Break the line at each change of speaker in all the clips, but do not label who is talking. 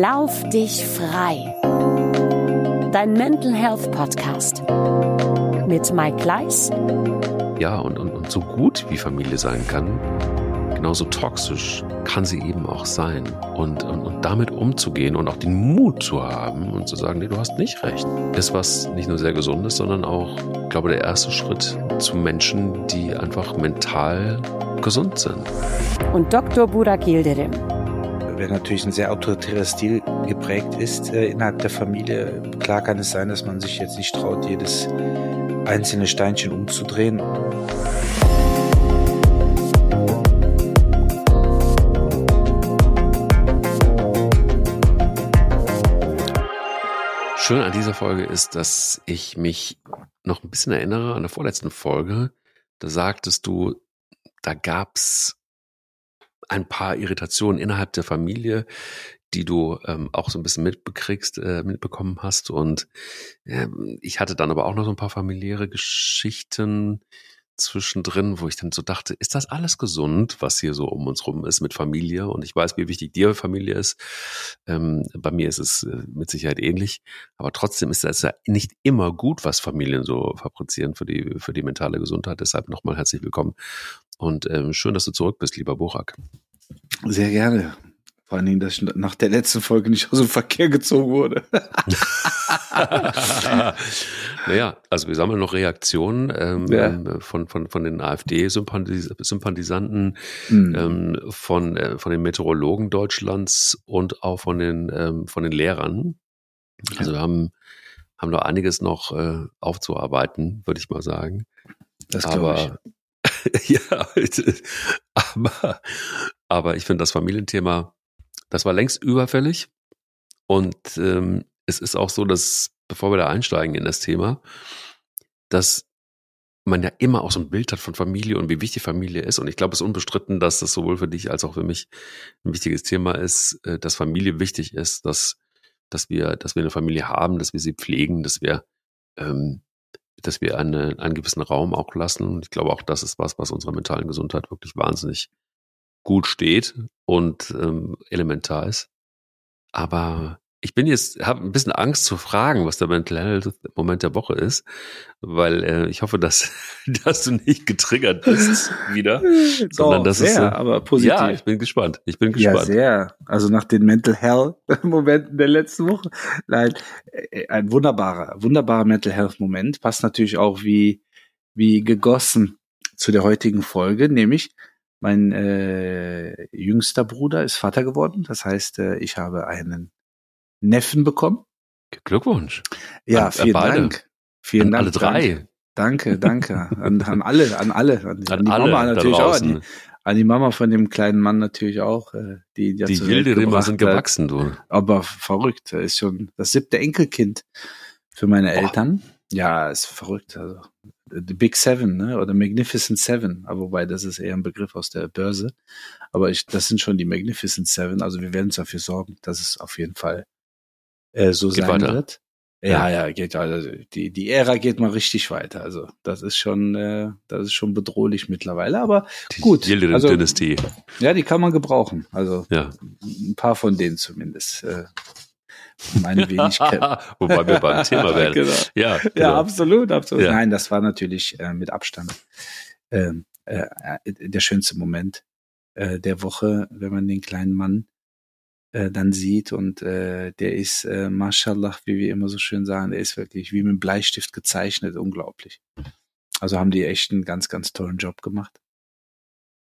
Lauf dich frei. Dein Mental Health Podcast mit Mike Gleis.
Ja, und, und, und so gut wie Familie sein kann, genauso toxisch kann sie eben auch sein. Und, und, und damit umzugehen und auch den Mut zu haben und zu sagen, nee, du hast nicht recht, ist was nicht nur sehr gesundes, sondern auch, ich glaube, der erste Schritt zu Menschen, die einfach mental gesund sind.
Und Dr. Burak Yildirim
wenn natürlich ein sehr autoritärer Stil geprägt ist äh, innerhalb der Familie, klar kann es sein, dass man sich jetzt nicht traut, jedes einzelne Steinchen umzudrehen.
Schön an dieser Folge ist, dass ich mich noch ein bisschen erinnere an der vorletzten Folge. Da sagtest du, da gab's ein paar Irritationen innerhalb der Familie, die du ähm, auch so ein bisschen mitbekriegst, äh, mitbekommen hast. Und äh, ich hatte dann aber auch noch so ein paar familiäre Geschichten zwischendrin, wo ich dann so dachte, ist das alles gesund, was hier so um uns rum ist mit Familie? Und ich weiß, wie wichtig dir Familie ist. Ähm, bei mir ist es äh, mit Sicherheit ähnlich. Aber trotzdem ist das ja nicht immer gut, was Familien so fabrizieren für die, für die mentale Gesundheit. Deshalb nochmal herzlich willkommen. Und ähm, schön, dass du zurück bist, lieber Burak.
Sehr gerne. Vor allen Dingen, dass ich nach der letzten Folge nicht aus dem Verkehr gezogen wurde.
naja, also wir sammeln noch Reaktionen ähm, ja. Ähm, von, von, von den AfD-Sympathisanten, mhm. ähm, von, äh, von den Meteorologen Deutschlands und auch von den, ähm, von den Lehrern. Also wir haben, haben noch einiges noch äh, aufzuarbeiten, würde ich mal sagen.
Das glaube
ich. ja, aber, aber ich finde das Familienthema das war längst überfällig. Und ähm, es ist auch so, dass, bevor wir da einsteigen in das Thema, dass man ja immer auch so ein Bild hat von Familie und wie wichtig Familie ist. Und ich glaube, es ist unbestritten, dass das sowohl für dich als auch für mich ein wichtiges Thema ist, äh, dass Familie wichtig ist, dass, dass wir, dass wir eine Familie haben, dass wir sie pflegen, dass wir, ähm, dass wir eine, einen gewissen Raum auch lassen. Und ich glaube auch, das ist was, was unserer mentalen Gesundheit wirklich wahnsinnig gut steht und ähm, elementar ist. Aber ich bin jetzt, habe ein bisschen Angst zu fragen, was der Mental Health Moment der Woche ist, weil äh, ich hoffe, dass, dass du nicht getriggert bist wieder,
Doch, sondern dass sehr, es, äh,
aber positiv. Ja, ich bin gespannt. Ich bin gespannt. Ja,
sehr. Also nach den Mental Health Momenten der letzten Woche, nein, äh, ein wunderbarer, wunderbarer Mental Health Moment passt natürlich auch wie wie gegossen zu der heutigen Folge, nämlich mein äh, jüngster Bruder ist Vater geworden. Das heißt, äh, ich habe einen Neffen bekommen.
Glückwunsch.
Ja, an, vielen an Dank. Vielen
an
Dank.
Alle drei.
Danke, danke. An, an alle, an alle. An, an die alle Mama natürlich auch. An die, an die, Mama von dem kleinen Mann natürlich auch. Äh, die
die, die wilde Rimmer sind gewachsen, du.
Aber verrückt. Er ist schon das siebte Enkelkind für meine Boah. Eltern. Ja, ist verrückt. Also The Big Seven, ne? Oder Magnificent Seven, aber wobei das ist eher ein Begriff aus der Börse. Aber ich, das sind schon die Magnificent Seven. Also wir werden dafür sorgen, dass es auf jeden Fall äh, so geht sein weiter. wird. Ja, ja, geht also die die Ära geht mal richtig weiter. Also das ist schon äh, das ist schon bedrohlich mittlerweile, aber die gut.
Also, Dynastie.
Ja, die kann man gebrauchen. Also ja. ein paar von denen zumindest. Äh, meine Wenigkeit.
Wobei wir beim Thema werden. genau.
Ja, genau. ja, absolut, absolut. Ja. Nein, das war natürlich äh, mit Abstand äh, äh, der schönste Moment äh, der Woche, wenn man den kleinen Mann äh, dann sieht und äh, der ist, äh, mashallah, wie wir immer so schön sagen, der ist wirklich wie mit einem Bleistift gezeichnet, unglaublich. Also haben die echt einen ganz, ganz tollen Job gemacht.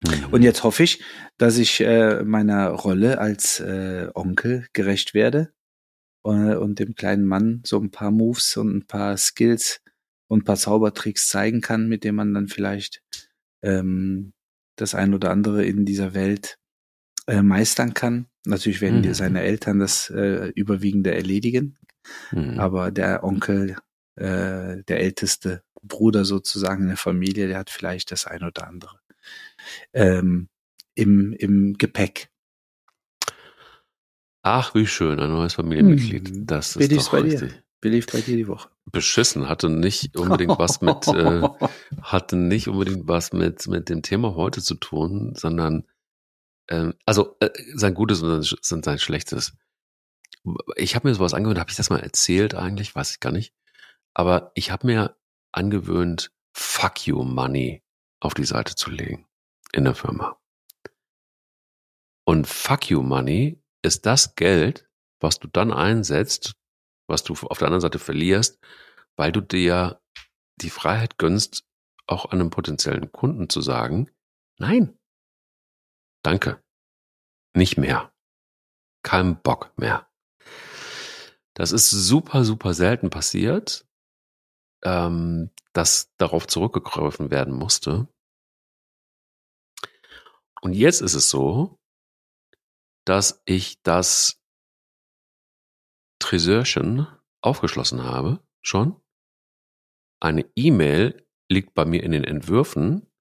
Mhm. Und jetzt hoffe ich, dass ich äh, meiner Rolle als äh, Onkel gerecht werde äh, und dem kleinen Mann so ein paar Moves und ein paar Skills und ein paar Zaubertricks zeigen kann, mit denen man dann vielleicht ähm, das ein oder andere in dieser Welt äh, meistern kann. Natürlich werden mhm. seine Eltern das äh, überwiegende erledigen, mhm. aber der Onkel, äh, der älteste Bruder sozusagen in der Familie, der hat vielleicht das ein oder andere ähm, im, im Gepäck.
Ach, wie schön, ein neues Familienmitglied. Hm. Das ist doch bei richtig. Dir?
Belief bei dir die Woche.
Beschissen, hatte nicht unbedingt was mit, äh, hatte nicht unbedingt was mit, mit dem Thema heute zu tun, sondern, ähm, also, äh, sein Gutes und sein Schlechtes. ich habe mir sowas angewöhnt, habe ich das mal erzählt eigentlich, weiß ich gar nicht. Aber ich habe mir angewöhnt, Fuck you Money auf die Seite zu legen in der Firma. Und Fuck you Money ist das Geld, was du dann einsetzt, was du auf der anderen Seite verlierst, weil du dir die Freiheit gönnst, auch einem potenziellen Kunden zu sagen, nein, danke, nicht mehr, kein Bock mehr. Das ist super, super selten passiert, ähm, dass darauf zurückgegriffen werden musste. Und jetzt ist es so, dass ich das Treseurchen aufgeschlossen habe, schon. Eine E-Mail liegt bei mir in den Entwürfen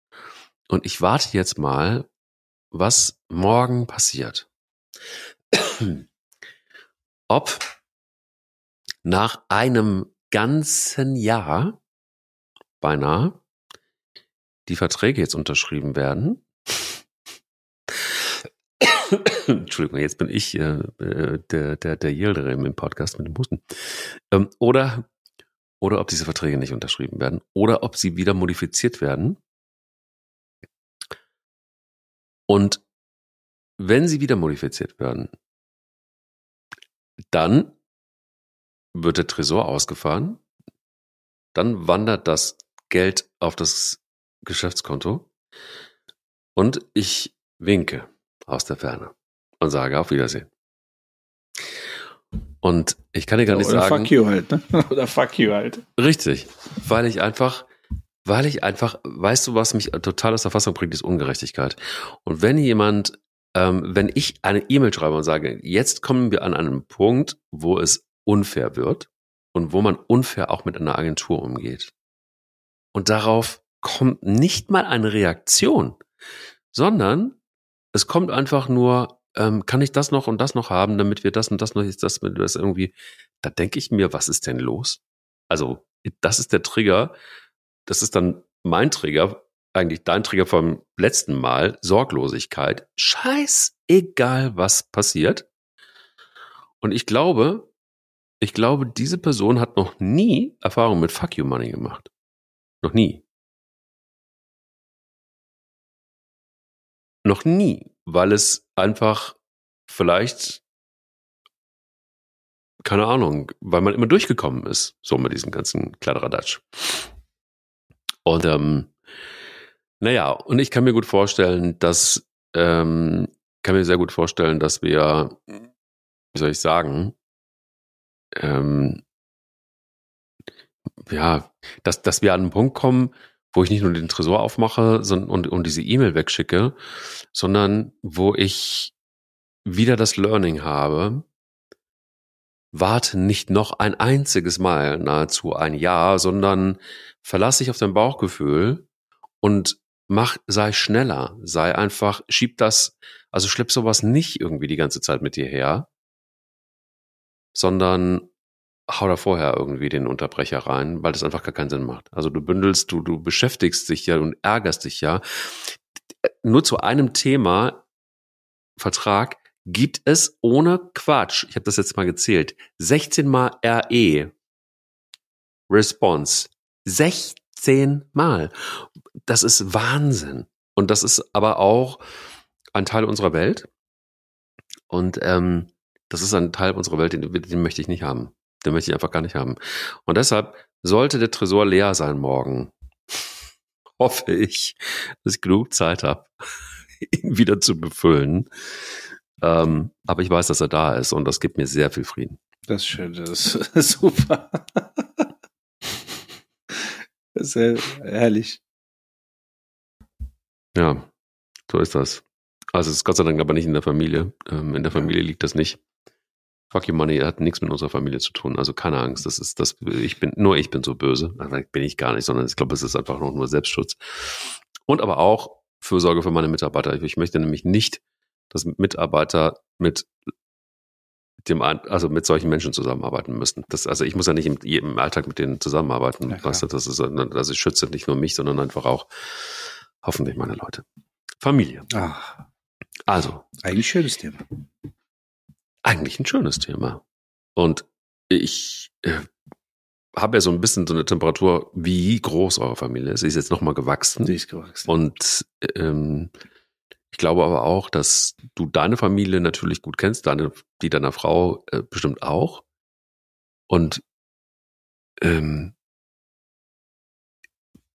und ich warte jetzt mal, was morgen passiert. Ob nach einem ganzen Jahr beinahe die Verträge jetzt unterschrieben werden. Entschuldigung, jetzt bin ich äh, äh der, der, der Yildirim im Podcast mit dem Husten. Ähm, oder, oder ob diese Verträge nicht unterschrieben werden oder ob sie wieder modifiziert werden. Und wenn sie wieder modifiziert werden, dann wird der Tresor ausgefahren, dann wandert das Geld auf das Geschäftskonto und ich winke aus der Ferne und sage auf Wiedersehen. Und ich kann dir gar nicht
Oder
sagen.
Fuck you halt, ne? Oder fuck you halt.
Richtig. Weil ich einfach, weil ich einfach, weißt du, was mich total aus der Fassung bringt, ist Ungerechtigkeit. Und wenn jemand, ähm, wenn ich eine E-Mail schreibe und sage, jetzt kommen wir an einen Punkt, wo es unfair wird und wo man unfair auch mit einer Agentur umgeht. Und darauf kommt nicht mal eine Reaktion, sondern es kommt einfach nur, ähm, kann ich das noch und das noch haben, damit wir das und das noch ist das, das irgendwie. Da denke ich mir, was ist denn los? Also, das ist der Trigger. Das ist dann mein Trigger, eigentlich dein Trigger vom letzten Mal, Sorglosigkeit. Scheiß egal, was passiert. Und ich glaube, ich glaube, diese Person hat noch nie Erfahrung mit Fuck You Money gemacht. Noch nie. Noch nie, weil es einfach vielleicht, keine Ahnung, weil man immer durchgekommen ist, so mit diesem ganzen Kladderadatsch. Und ähm, naja, und ich kann mir gut vorstellen, dass ähm, kann mir sehr gut vorstellen, dass wir, wie soll ich sagen, ähm, ja, dass, dass wir an einen Punkt kommen, wo ich nicht nur den Tresor aufmache sondern, und, und diese E-Mail wegschicke, sondern wo ich wieder das Learning habe, warte nicht noch ein einziges Mal nahezu ein Jahr, sondern verlasse dich auf dein Bauchgefühl und mach, sei schneller, sei einfach, schieb das, also schlepp sowas nicht irgendwie die ganze Zeit mit dir her, sondern hau da vorher irgendwie den Unterbrecher rein, weil das einfach gar keinen Sinn macht. Also du bündelst, du, du beschäftigst dich ja und ärgerst dich ja. Nur zu einem Thema Vertrag gibt es ohne Quatsch, ich habe das jetzt mal gezählt, 16 mal RE Response. 16 Mal. Das ist Wahnsinn. Und das ist aber auch ein Teil unserer Welt. Und ähm, das ist ein Teil unserer Welt, den, den möchte ich nicht haben. Den möchte ich einfach gar nicht haben. Und deshalb sollte der Tresor leer sein morgen. Hoffe ich, dass ich genug Zeit habe, ihn wieder zu befüllen. Ähm, aber ich weiß, dass er da ist und das gibt mir sehr viel Frieden.
Das ist schön, das ist super. Das ist sehr herrlich.
Ja, so ist das. Also es ist Gott sei Dank aber nicht in der Familie. Ähm, in der Familie liegt das nicht. Fuck you money hat nichts mit unserer Familie zu tun. Also keine Angst. Das ist das. Ich bin nur ich bin so böse. Also bin ich gar nicht, sondern ich glaube, es ist einfach noch nur Selbstschutz. Und aber auch Fürsorge für meine Mitarbeiter. Ich möchte nämlich nicht, dass Mitarbeiter mit dem, also mit solchen Menschen zusammenarbeiten müssen. Das, also ich muss ja nicht im, im Alltag mit denen zusammenarbeiten. Ja, weißt du, das ist, also ich schütze nicht nur mich, sondern einfach auch hoffentlich meine Leute. Familie.
Ach.
Also.
Eigentlich schönes Thema.
Eigentlich ein schönes Thema. Und ich äh, habe ja so ein bisschen so eine Temperatur, wie groß eure Familie ist. Sie ist jetzt nochmal gewachsen.
Sie ist gewachsen.
Und ähm, ich glaube aber auch, dass du deine Familie natürlich gut kennst, deine, die deiner Frau äh, bestimmt auch. Und ähm,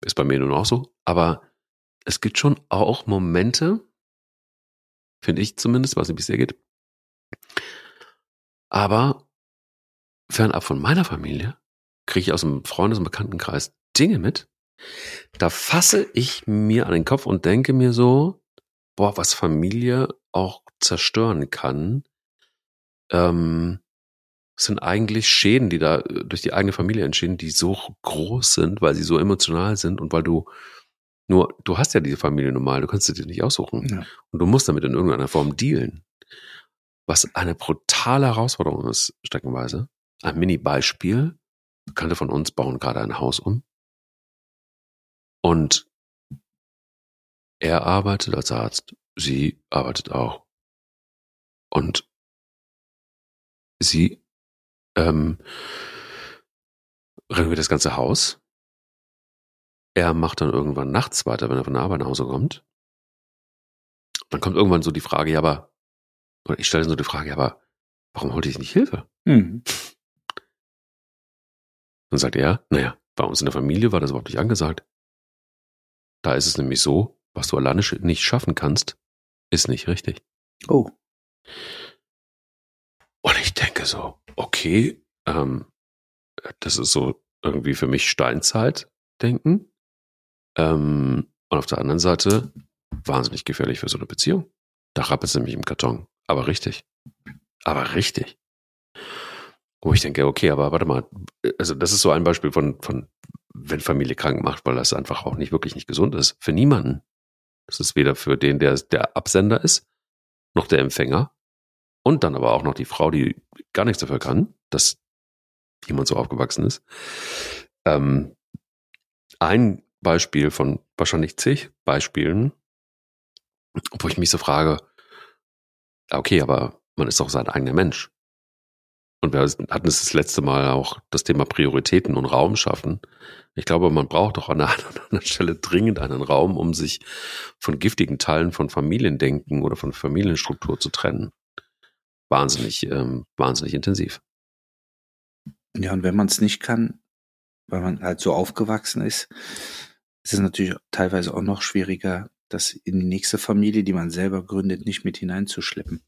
ist bei mir nun auch so. Aber es gibt schon auch Momente, finde ich zumindest, weiß nicht, es dir geht. Aber fernab von meiner Familie kriege ich aus dem Freundes- und Bekanntenkreis Dinge mit. Da fasse ich mir an den Kopf und denke mir so, boah, was Familie auch zerstören kann, ähm, sind eigentlich Schäden, die da äh, durch die eigene Familie entstehen, die so groß sind, weil sie so emotional sind und weil du nur, du hast ja diese Familie normal, du kannst sie dir nicht aussuchen. Ja. Und du musst damit in irgendeiner Form dealen. Was eine brutale Herausforderung ist, streckenweise. Ein Mini-Beispiel. Bekannte von uns bauen gerade ein Haus um. Und er arbeitet als Arzt, sie arbeitet auch. Und sie ähm, renoviert das ganze Haus. Er macht dann irgendwann nachts weiter, wenn er von der Arbeit nach Hause kommt. Dann kommt irgendwann so die Frage, ja, aber, oder ich stelle so die Frage, aber warum holte ich nicht Hilfe? Mhm. Dann sagt er, naja, bei uns in der Familie war das überhaupt nicht angesagt. Da ist es nämlich so, was du alleine nicht schaffen kannst, ist nicht richtig.
Oh.
Und ich denke so, okay, ähm, das ist so irgendwie für mich Steinzeit-Denken. Ähm, und auf der anderen Seite wahnsinnig gefährlich für so eine Beziehung. Da rappelt es nämlich im Karton. Aber richtig. Aber richtig. Wo ich denke, okay, aber warte mal, also das ist so ein Beispiel von, von wenn Familie krank macht, weil das einfach auch nicht wirklich nicht gesund ist. Für niemanden. Das ist weder für den, der der Absender ist, noch der Empfänger. Und dann aber auch noch die Frau, die gar nichts dafür kann, dass jemand so aufgewachsen ist. Ähm, ein Beispiel von wahrscheinlich zig Beispielen, wo ich mich so frage, okay, aber man ist doch sein eigener Mensch. Und wir hatten es das letzte Mal auch das Thema Prioritäten und Raum schaffen. Ich glaube, man braucht doch an oder anderen Stelle dringend einen Raum, um sich von giftigen Teilen von Familiendenken oder von Familienstruktur zu trennen. Wahnsinnig, ähm, wahnsinnig intensiv.
Ja, und wenn man es nicht kann, weil man halt so aufgewachsen ist, ist es natürlich teilweise auch noch schwieriger, das in die nächste Familie, die man selber gründet, nicht mit hineinzuschleppen.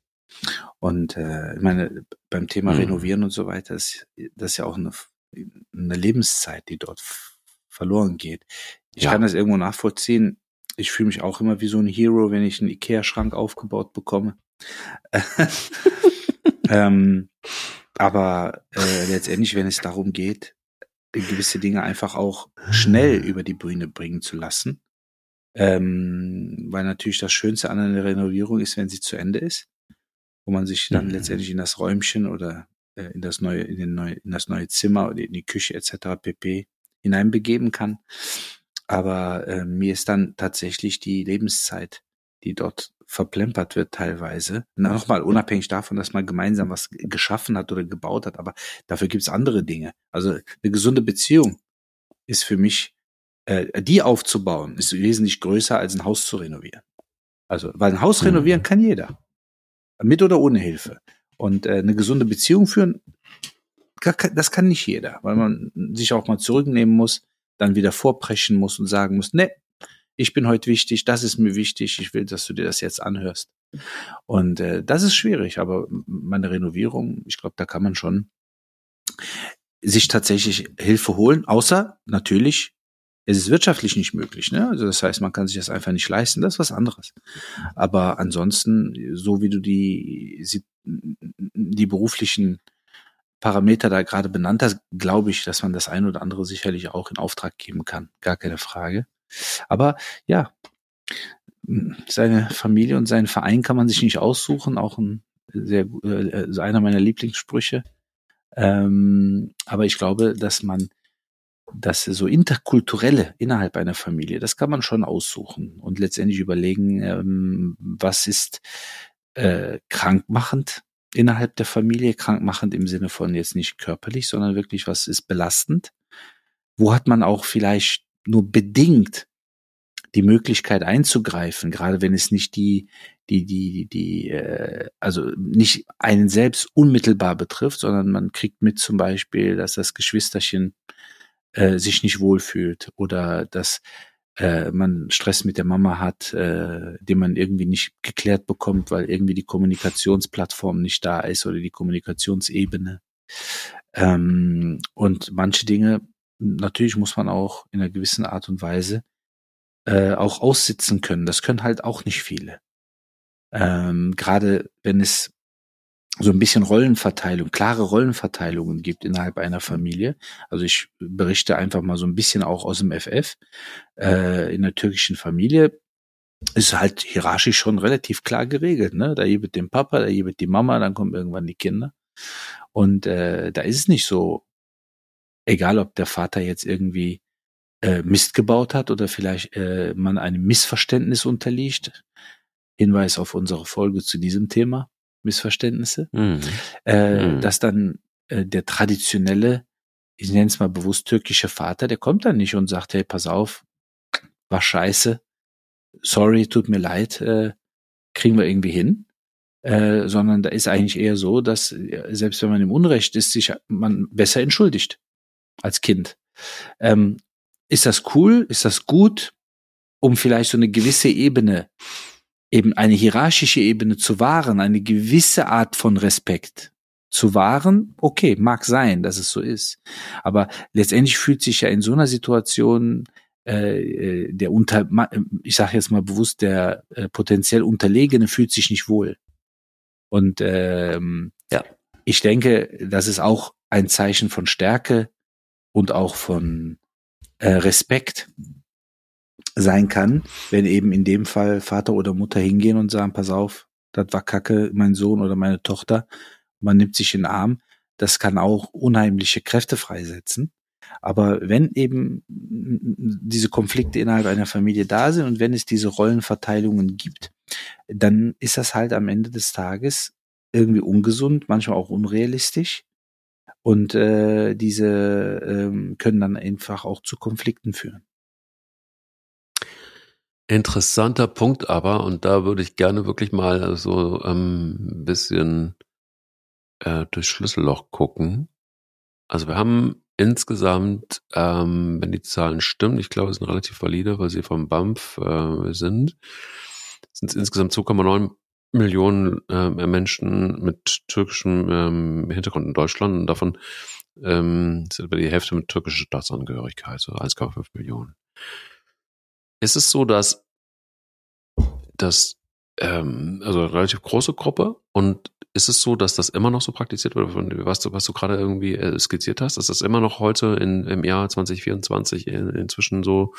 Und äh, ich meine, beim Thema mhm. Renovieren und so weiter, ist das ist ja auch eine, eine Lebenszeit, die dort verloren geht. Ich ja. kann das irgendwo nachvollziehen. Ich fühle mich auch immer wie so ein Hero, wenn ich einen Ikea-Schrank aufgebaut bekomme. ähm, aber äh, letztendlich, wenn es darum geht, gewisse Dinge einfach auch schnell über die Bühne bringen zu lassen, ähm, weil natürlich das Schönste an einer Renovierung ist, wenn sie zu Ende ist wo man sich dann mhm. letztendlich in das Räumchen oder äh, in das neue, in, den neue, in das neue Zimmer oder in die Küche etc. pp. hineinbegeben kann. Aber äh, mir ist dann tatsächlich die Lebenszeit, die dort verplempert wird teilweise. Nochmal unabhängig davon, dass man gemeinsam was geschaffen hat oder gebaut hat, aber dafür gibt's andere Dinge. Also eine gesunde Beziehung ist für mich, äh, die aufzubauen, ist wesentlich größer als ein Haus zu renovieren. Also, weil ein Haus renovieren mhm. kann jeder. Mit oder ohne Hilfe. Und äh, eine gesunde Beziehung führen, das kann nicht jeder, weil man sich auch mal zurücknehmen muss, dann wieder vorbrechen muss und sagen muss, ne, ich bin heute wichtig, das ist mir wichtig, ich will, dass du dir das jetzt anhörst. Und äh, das ist schwierig, aber meine Renovierung, ich glaube, da kann man schon sich tatsächlich Hilfe holen, außer natürlich es ist wirtschaftlich nicht möglich. Ne? Also das heißt, man kann sich das einfach nicht leisten. Das ist was anderes. Aber ansonsten, so wie du die, die beruflichen Parameter da gerade benannt hast, glaube ich, dass man das ein oder andere sicherlich auch in Auftrag geben kann. Gar keine Frage. Aber ja, seine Familie und seinen Verein kann man sich nicht aussuchen. Auch ein sehr, äh, einer meiner Lieblingssprüche. Ähm, aber ich glaube, dass man das so interkulturelle innerhalb einer Familie, das kann man schon aussuchen und letztendlich überlegen, ähm, was ist äh, krankmachend innerhalb der Familie krankmachend im Sinne von jetzt nicht körperlich, sondern wirklich was ist belastend? Wo hat man auch vielleicht nur bedingt die Möglichkeit einzugreifen, gerade wenn es nicht die, die, die, die, äh, also nicht einen selbst unmittelbar betrifft, sondern man kriegt mit zum Beispiel, dass das Geschwisterchen äh, sich nicht wohlfühlt oder dass äh, man Stress mit der Mama hat, äh, den man irgendwie nicht geklärt bekommt, weil irgendwie die Kommunikationsplattform nicht da ist oder die Kommunikationsebene. Ähm, und manche Dinge, natürlich muss man auch in einer gewissen Art und Weise äh, auch aussitzen können. Das können halt auch nicht viele. Ähm, Gerade wenn es so ein bisschen Rollenverteilung, klare Rollenverteilungen gibt innerhalb einer Familie. Also ich berichte einfach mal so ein bisschen auch aus dem FF. Äh, in der türkischen Familie ist halt hierarchisch schon relativ klar geregelt. Ne? Da gibt den Papa, da gibt die Mama, dann kommen irgendwann die Kinder. Und äh, da ist es nicht so, egal ob der Vater jetzt irgendwie äh, Mist gebaut hat oder vielleicht äh, man einem Missverständnis unterliegt. Hinweis auf unsere Folge zu diesem Thema. Missverständnisse, mhm. Äh, mhm. dass dann äh, der traditionelle, ich nenne es mal bewusst türkische Vater, der kommt dann nicht und sagt, hey, pass auf, war scheiße, sorry, tut mir leid, äh, kriegen wir irgendwie hin. Äh, sondern da ist eigentlich eher so, dass selbst wenn man im Unrecht ist, sich man besser entschuldigt als Kind. Ähm, ist das cool? Ist das gut? Um vielleicht so eine gewisse Ebene eben eine hierarchische Ebene zu wahren, eine gewisse Art von Respekt zu wahren, okay, mag sein, dass es so ist. Aber letztendlich fühlt sich ja in so einer Situation äh, äh der unter, ich sage jetzt mal bewusst, der äh, potenziell Unterlegene fühlt sich nicht wohl. Und ähm, ja. ich denke, das ist auch ein Zeichen von Stärke und auch von äh, Respekt, sein kann, wenn eben in dem Fall Vater oder Mutter hingehen und sagen, pass auf, das war Kacke, mein Sohn oder meine Tochter, man nimmt sich in den Arm, das kann auch unheimliche Kräfte freisetzen. Aber wenn eben diese Konflikte innerhalb einer Familie da sind und wenn es diese Rollenverteilungen gibt, dann ist das halt am Ende des Tages irgendwie ungesund, manchmal auch unrealistisch. Und äh, diese äh, können dann einfach auch zu Konflikten führen.
Interessanter Punkt aber, und da würde ich gerne wirklich mal so ähm, bisschen äh, durchs Schlüsselloch gucken. Also wir haben insgesamt, ähm, wenn die Zahlen stimmen, ich glaube, es sind relativ valide, weil sie vom BAMF äh, sind, sind es insgesamt 2,9 Millionen äh, Menschen mit türkischem ähm, Hintergrund in Deutschland und davon ähm, sind über die Hälfte mit türkischer Staatsangehörigkeit, so 1,5 Millionen ist es so, dass das ähm, also relativ große Gruppe und ist es so, dass das immer noch so praktiziert wird, was du, was du gerade irgendwie äh, skizziert hast, ist das immer noch heute in, im Jahr 2024 in, inzwischen so,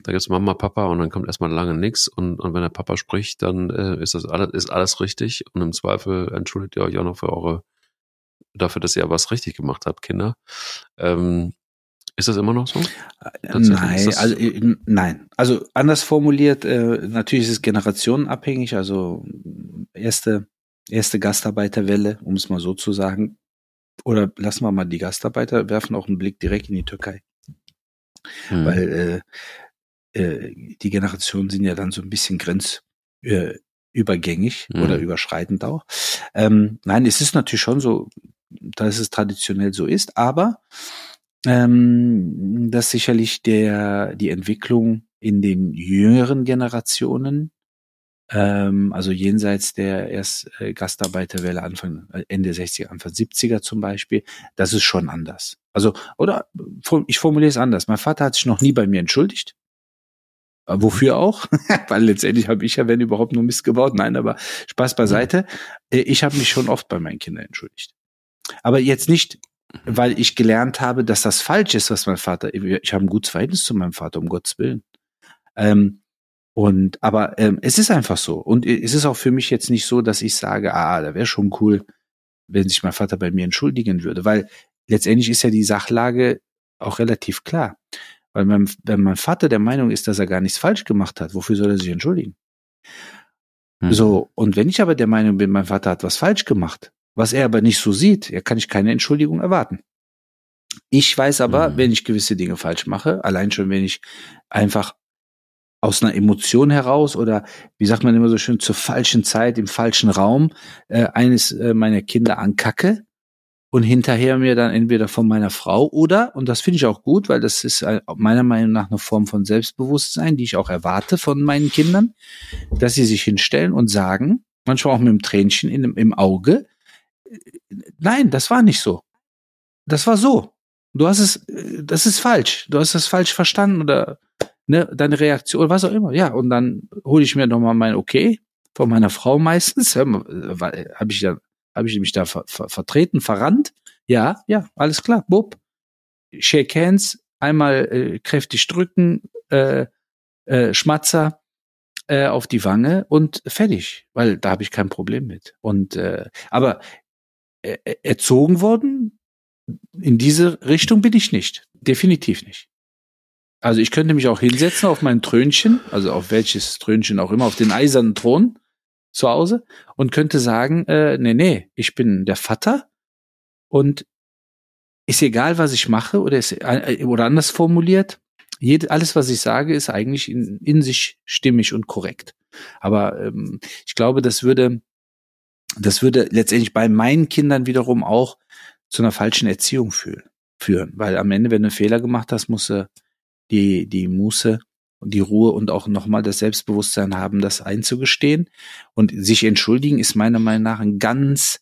da gibt's Mama, Papa und dann kommt erstmal lange nichts und, und wenn der Papa spricht, dann äh, ist das alles, ist alles richtig und im Zweifel entschuldigt ihr euch auch noch für eure, dafür, dass ihr was richtig gemacht habt, Kinder. Ähm, ist das immer noch so?
Nein, also äh, nein. Also anders formuliert, äh, natürlich ist es generationenabhängig. Also erste erste Gastarbeiterwelle, um es mal so zu sagen. Oder lassen wir mal die Gastarbeiter werfen auch einen Blick direkt in die Türkei, hm. weil äh, äh, die Generationen sind ja dann so ein bisschen grenz äh, hm. oder überschreitend auch. Ähm, nein, es ist natürlich schon so, dass es traditionell so ist, aber ähm, dass sicherlich der die Entwicklung in den jüngeren Generationen, ähm, also jenseits der erst äh, Gastarbeiterwelle Anfang äh, Ende 60er, Anfang 70er zum Beispiel, das ist schon anders. Also oder ich formuliere es anders. Mein Vater hat sich noch nie bei mir entschuldigt. Äh, wofür auch? Weil letztendlich habe ich ja, wenn überhaupt, nur Mist gebaut. Nein, aber Spaß beiseite. Ich habe mich schon oft bei meinen Kindern entschuldigt. Aber jetzt nicht weil ich gelernt habe, dass das falsch ist, was mein Vater, ich habe ein gutes Verhältnis zu meinem Vater, um Gottes Willen. Ähm, und, aber ähm, es ist einfach so. Und es ist auch für mich jetzt nicht so, dass ich sage, ah, da wäre schon cool, wenn sich mein Vater bei mir entschuldigen würde, weil letztendlich ist ja die Sachlage auch relativ klar. Weil mein, wenn mein Vater der Meinung ist, dass er gar nichts falsch gemacht hat, wofür soll er sich entschuldigen? Mhm. So, und wenn ich aber der Meinung bin, mein Vater hat was falsch gemacht, was er aber nicht so sieht, ja, kann ich keine Entschuldigung erwarten. Ich weiß aber, mhm. wenn ich gewisse Dinge falsch mache, allein schon, wenn ich einfach aus einer Emotion heraus oder wie sagt man immer so schön zur falschen Zeit im falschen Raum äh, eines äh, meiner Kinder ankacke und hinterher mir dann entweder von meiner Frau oder und das finde ich auch gut, weil das ist äh, meiner Meinung nach eine Form von Selbstbewusstsein, die ich auch erwarte von meinen Kindern, dass sie sich hinstellen und sagen, manchmal auch mit einem Tränchen in, im Auge, nein, das war nicht so. Das war so. Du hast es, das ist falsch. Du hast das falsch verstanden oder ne, deine Reaktion, was auch immer. Ja, und dann hole ich mir nochmal mein Okay von meiner Frau meistens. Habe ich ja, habe ich mich da ver ver vertreten, verrannt? Ja, ja, alles klar, Bob. Shake hands, einmal äh, kräftig drücken, äh, äh, Schmatzer äh, auf die Wange und fertig, weil da habe ich kein Problem mit. Und äh, aber erzogen worden in diese Richtung bin ich nicht, definitiv nicht. Also ich könnte mich auch hinsetzen auf mein Trönchen, also auf welches Trönchen auch immer, auf den eisernen Thron zu Hause und könnte sagen, äh, nee, nee, ich bin der Vater und ist egal, was ich mache oder ist, äh, oder anders formuliert, jede, alles, was ich sage, ist eigentlich in, in sich stimmig und korrekt. Aber ähm, ich glaube, das würde, das würde letztendlich bei meinen Kindern wiederum auch zu einer falschen Erziehung führen. Weil am Ende, wenn du einen Fehler gemacht hast, musst du die, die Muße und die Ruhe und auch nochmal das Selbstbewusstsein haben, das einzugestehen. Und sich entschuldigen ist meiner Meinung nach ein ganz,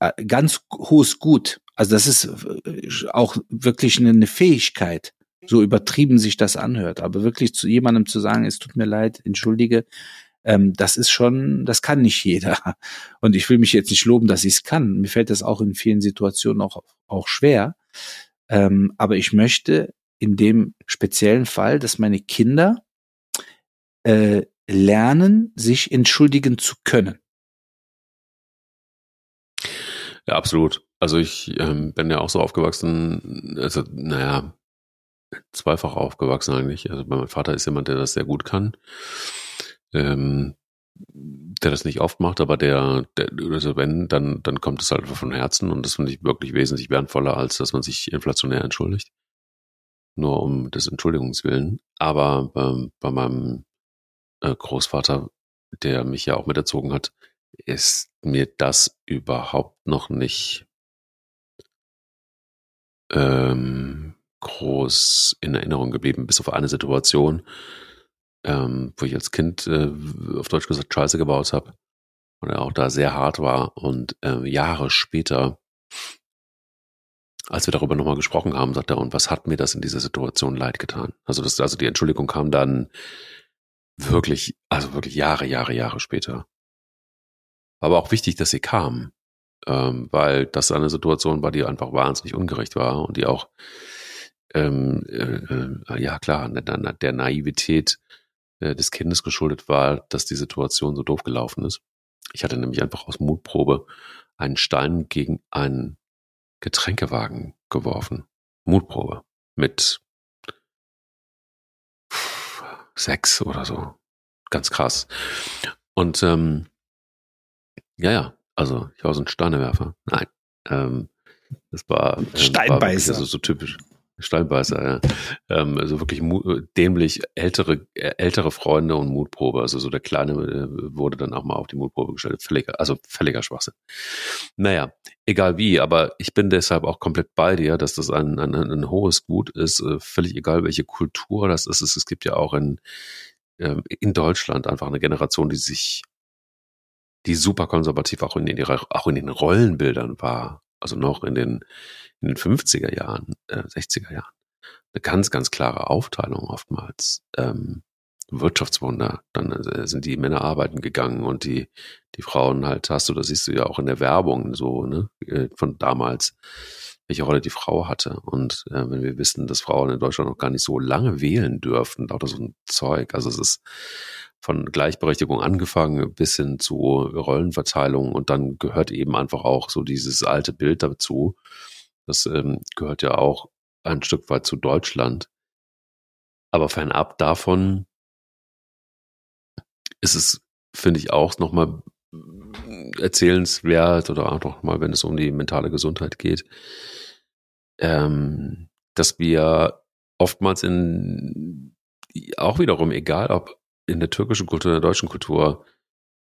äh, ganz hohes Gut. Also das ist äh, auch wirklich eine Fähigkeit, so übertrieben sich das anhört. Aber wirklich zu jemandem zu sagen, es tut mir leid, entschuldige, ähm, das ist schon, das kann nicht jeder. Und ich will mich jetzt nicht loben, dass ich es kann. Mir fällt das auch in vielen Situationen auch, auch schwer. Ähm, aber ich möchte in dem speziellen Fall, dass meine Kinder äh, lernen, sich entschuldigen zu können.
Ja, absolut. Also ich ähm, bin ja auch so aufgewachsen, also naja, zweifach aufgewachsen eigentlich. Also mein Vater ist jemand, der das sehr gut kann, ähm, der das nicht oft macht, aber der, der also wenn, dann, dann kommt es halt von Herzen und das finde ich wirklich wesentlich wertvoller, als dass man sich inflationär entschuldigt nur um des Entschuldigungswillen. Aber ähm, bei meinem äh, Großvater, der mich ja auch miterzogen hat, ist mir das überhaupt noch nicht ähm, groß in Erinnerung geblieben, bis auf eine Situation, ähm, wo ich als Kind äh, auf Deutsch gesagt Scheiße gebaut habe und er auch da sehr hart war und äh, Jahre später als wir darüber nochmal gesprochen haben, sagt er, und was hat mir das in dieser Situation leid getan? Also das, also die Entschuldigung kam dann wirklich, also wirklich Jahre, Jahre, Jahre später. Aber auch wichtig, dass sie kam, ähm, weil das eine Situation war, die einfach wahnsinnig ungerecht war und die auch, ähm, äh, äh, ja klar, der, der Naivität äh, des Kindes geschuldet war, dass die Situation so doof gelaufen ist. Ich hatte nämlich einfach aus Mutprobe einen Stein gegen einen Getränkewagen geworfen. Mutprobe. Mit sechs oder so. Ganz krass. Und ähm, ja, ja, also ich war so ein Steinewerfer. Nein. Ähm, das war, ähm,
Steinbeißer.
War so, so typisch. Steinbeißer, ja. Ähm, also wirklich dämlich ältere, ältere Freunde und Mutprobe. Also so der Kleine äh, wurde dann auch mal auf die Mutprobe gestellt. Völliger, also völliger Schwachsinn. Naja, egal wie, aber ich bin deshalb auch komplett bei dir, dass das ein, ein, ein hohes Gut ist, äh, völlig egal, welche Kultur das ist. Es gibt ja auch in, ähm, in Deutschland einfach eine Generation, die sich, die super konservativ auch in, den, auch in den Rollenbildern war. Also noch in den, in den 50er Jahren, äh, 60er Jahren eine ganz, ganz klare Aufteilung oftmals. Ähm, Wirtschaftswunder. Dann äh, sind die Männer arbeiten gegangen und die, die Frauen halt, hast du, das siehst du ja auch in der Werbung so, ne, äh, von damals, welche Rolle die Frau hatte. Und äh, wenn wir wissen, dass Frauen in Deutschland noch gar nicht so lange wählen dürften, lauter so ein Zeug. Also es ist von Gleichberechtigung angefangen bis hin zu Rollenverteilung und dann gehört eben einfach auch so dieses alte Bild dazu, das ähm, gehört ja auch ein Stück weit zu Deutschland. Aber fernab davon ist es finde ich auch nochmal erzählenswert oder auch nochmal, wenn es um die mentale Gesundheit geht, ähm, dass wir oftmals in, auch wiederum, egal ob in der türkischen Kultur, in der deutschen Kultur,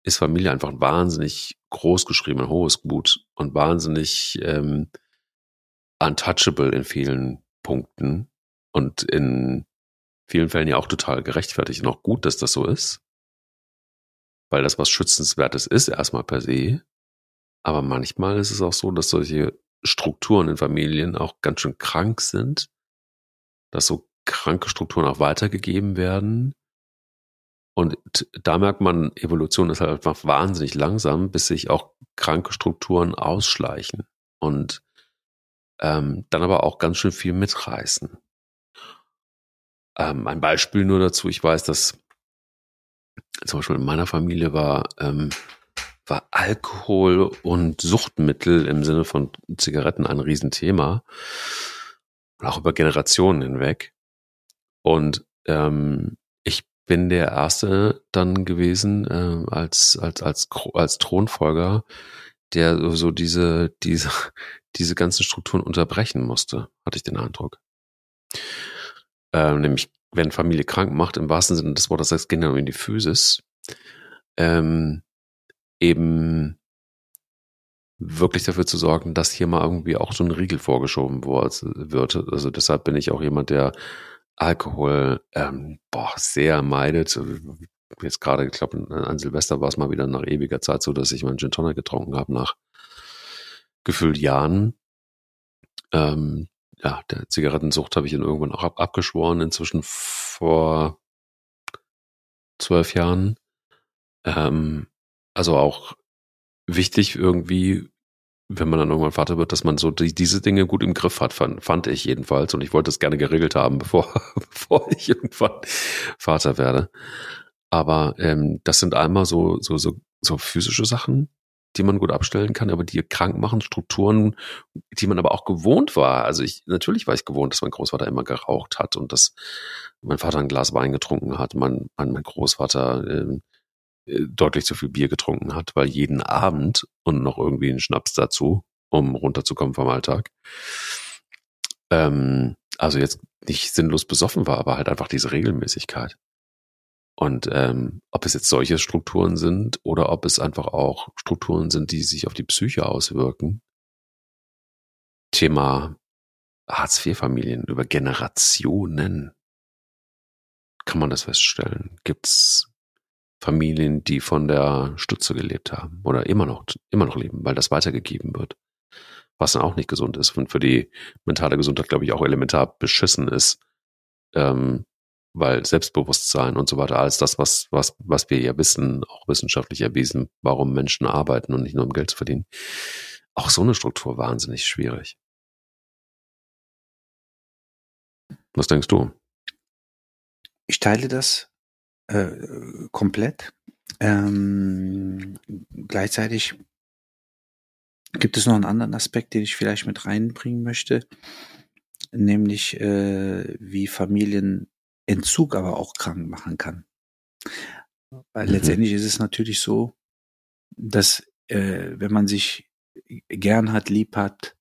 ist Familie einfach ein wahnsinnig groß geschrieben, ein hohes Gut und wahnsinnig ähm, untouchable in vielen Punkten und in vielen Fällen ja auch total gerechtfertigt. Und auch gut, dass das so ist, weil das was Schützenswertes ist, erstmal per se. Aber manchmal ist es auch so, dass solche Strukturen in Familien auch ganz schön krank sind, dass so kranke Strukturen auch weitergegeben werden. Und da merkt man, Evolution ist halt einfach wahnsinnig langsam, bis sich auch kranke Strukturen ausschleichen und ähm, dann aber auch ganz schön viel mitreißen. Ähm, ein Beispiel nur dazu, ich weiß, dass zum Beispiel in meiner Familie war, ähm, war Alkohol und Suchtmittel im Sinne von Zigaretten ein Riesenthema. auch über Generationen hinweg. Und ähm, ich bin der Erste dann gewesen äh, als, als, als, als Thronfolger, der so diese, diese, diese ganzen Strukturen unterbrechen musste, hatte ich den Eindruck. Äh, nämlich, wenn Familie krank macht, im wahrsten Sinne des Wortes, geht dann in die Physis, ähm, eben wirklich dafür zu sorgen, dass hier mal irgendwie auch so ein Riegel vorgeschoben wird. Also deshalb bin ich auch jemand, der Alkohol ähm, boah, sehr meidet. Jetzt gerade, ich glaube, an Silvester war es mal wieder nach ewiger Zeit so, dass ich meinen Gin Tonic getrunken habe nach gefühlt Jahren. Ähm, ja, der Zigarettensucht habe ich ihn irgendwann auch ab abgeschworen, inzwischen vor zwölf Jahren. Ähm, also auch wichtig irgendwie, wenn man dann irgendwann Vater wird, dass man so die, diese Dinge gut im Griff hat, fand, fand ich jedenfalls. Und ich wollte es gerne geregelt haben, bevor, bevor ich irgendwann Vater werde. Aber ähm, das sind einmal so, so, so, so physische Sachen, die man gut abstellen kann, aber die krank machen, Strukturen, die man aber auch gewohnt war. Also ich, natürlich war ich gewohnt, dass mein Großvater immer geraucht hat und dass mein Vater ein Glas Wein getrunken hat, mein, mein, Großvater ähm, äh, deutlich zu viel Bier getrunken hat, weil jeden Abend und noch irgendwie einen Schnaps dazu, um runterzukommen vom Alltag. Ähm, also jetzt nicht sinnlos besoffen war, aber halt einfach diese Regelmäßigkeit. Und ähm, ob es jetzt solche Strukturen sind oder ob es einfach auch Strukturen sind, die sich auf die Psyche auswirken. Thema Hartz-IV-Familien über Generationen. Kann man das feststellen? Gibt's Familien, die von der Stütze gelebt haben oder immer noch, immer noch leben, weil das weitergegeben wird. Was dann auch nicht gesund ist und für die mentale Gesundheit, glaube ich, auch elementar beschissen ist. Ähm, weil Selbstbewusstsein und so weiter, alles das, was, was, was wir ja wissen, auch wissenschaftlich erwiesen, warum Menschen arbeiten und nicht nur um Geld zu verdienen. Auch so eine Struktur wahnsinnig schwierig. Was denkst du?
Ich teile das äh, komplett. Ähm, gleichzeitig gibt es noch einen anderen Aspekt, den ich vielleicht mit reinbringen möchte, nämlich äh, wie Familienentzug aber auch krank machen kann. Weil mhm. letztendlich ist es natürlich so, dass äh, wenn man sich gern hat, lieb hat,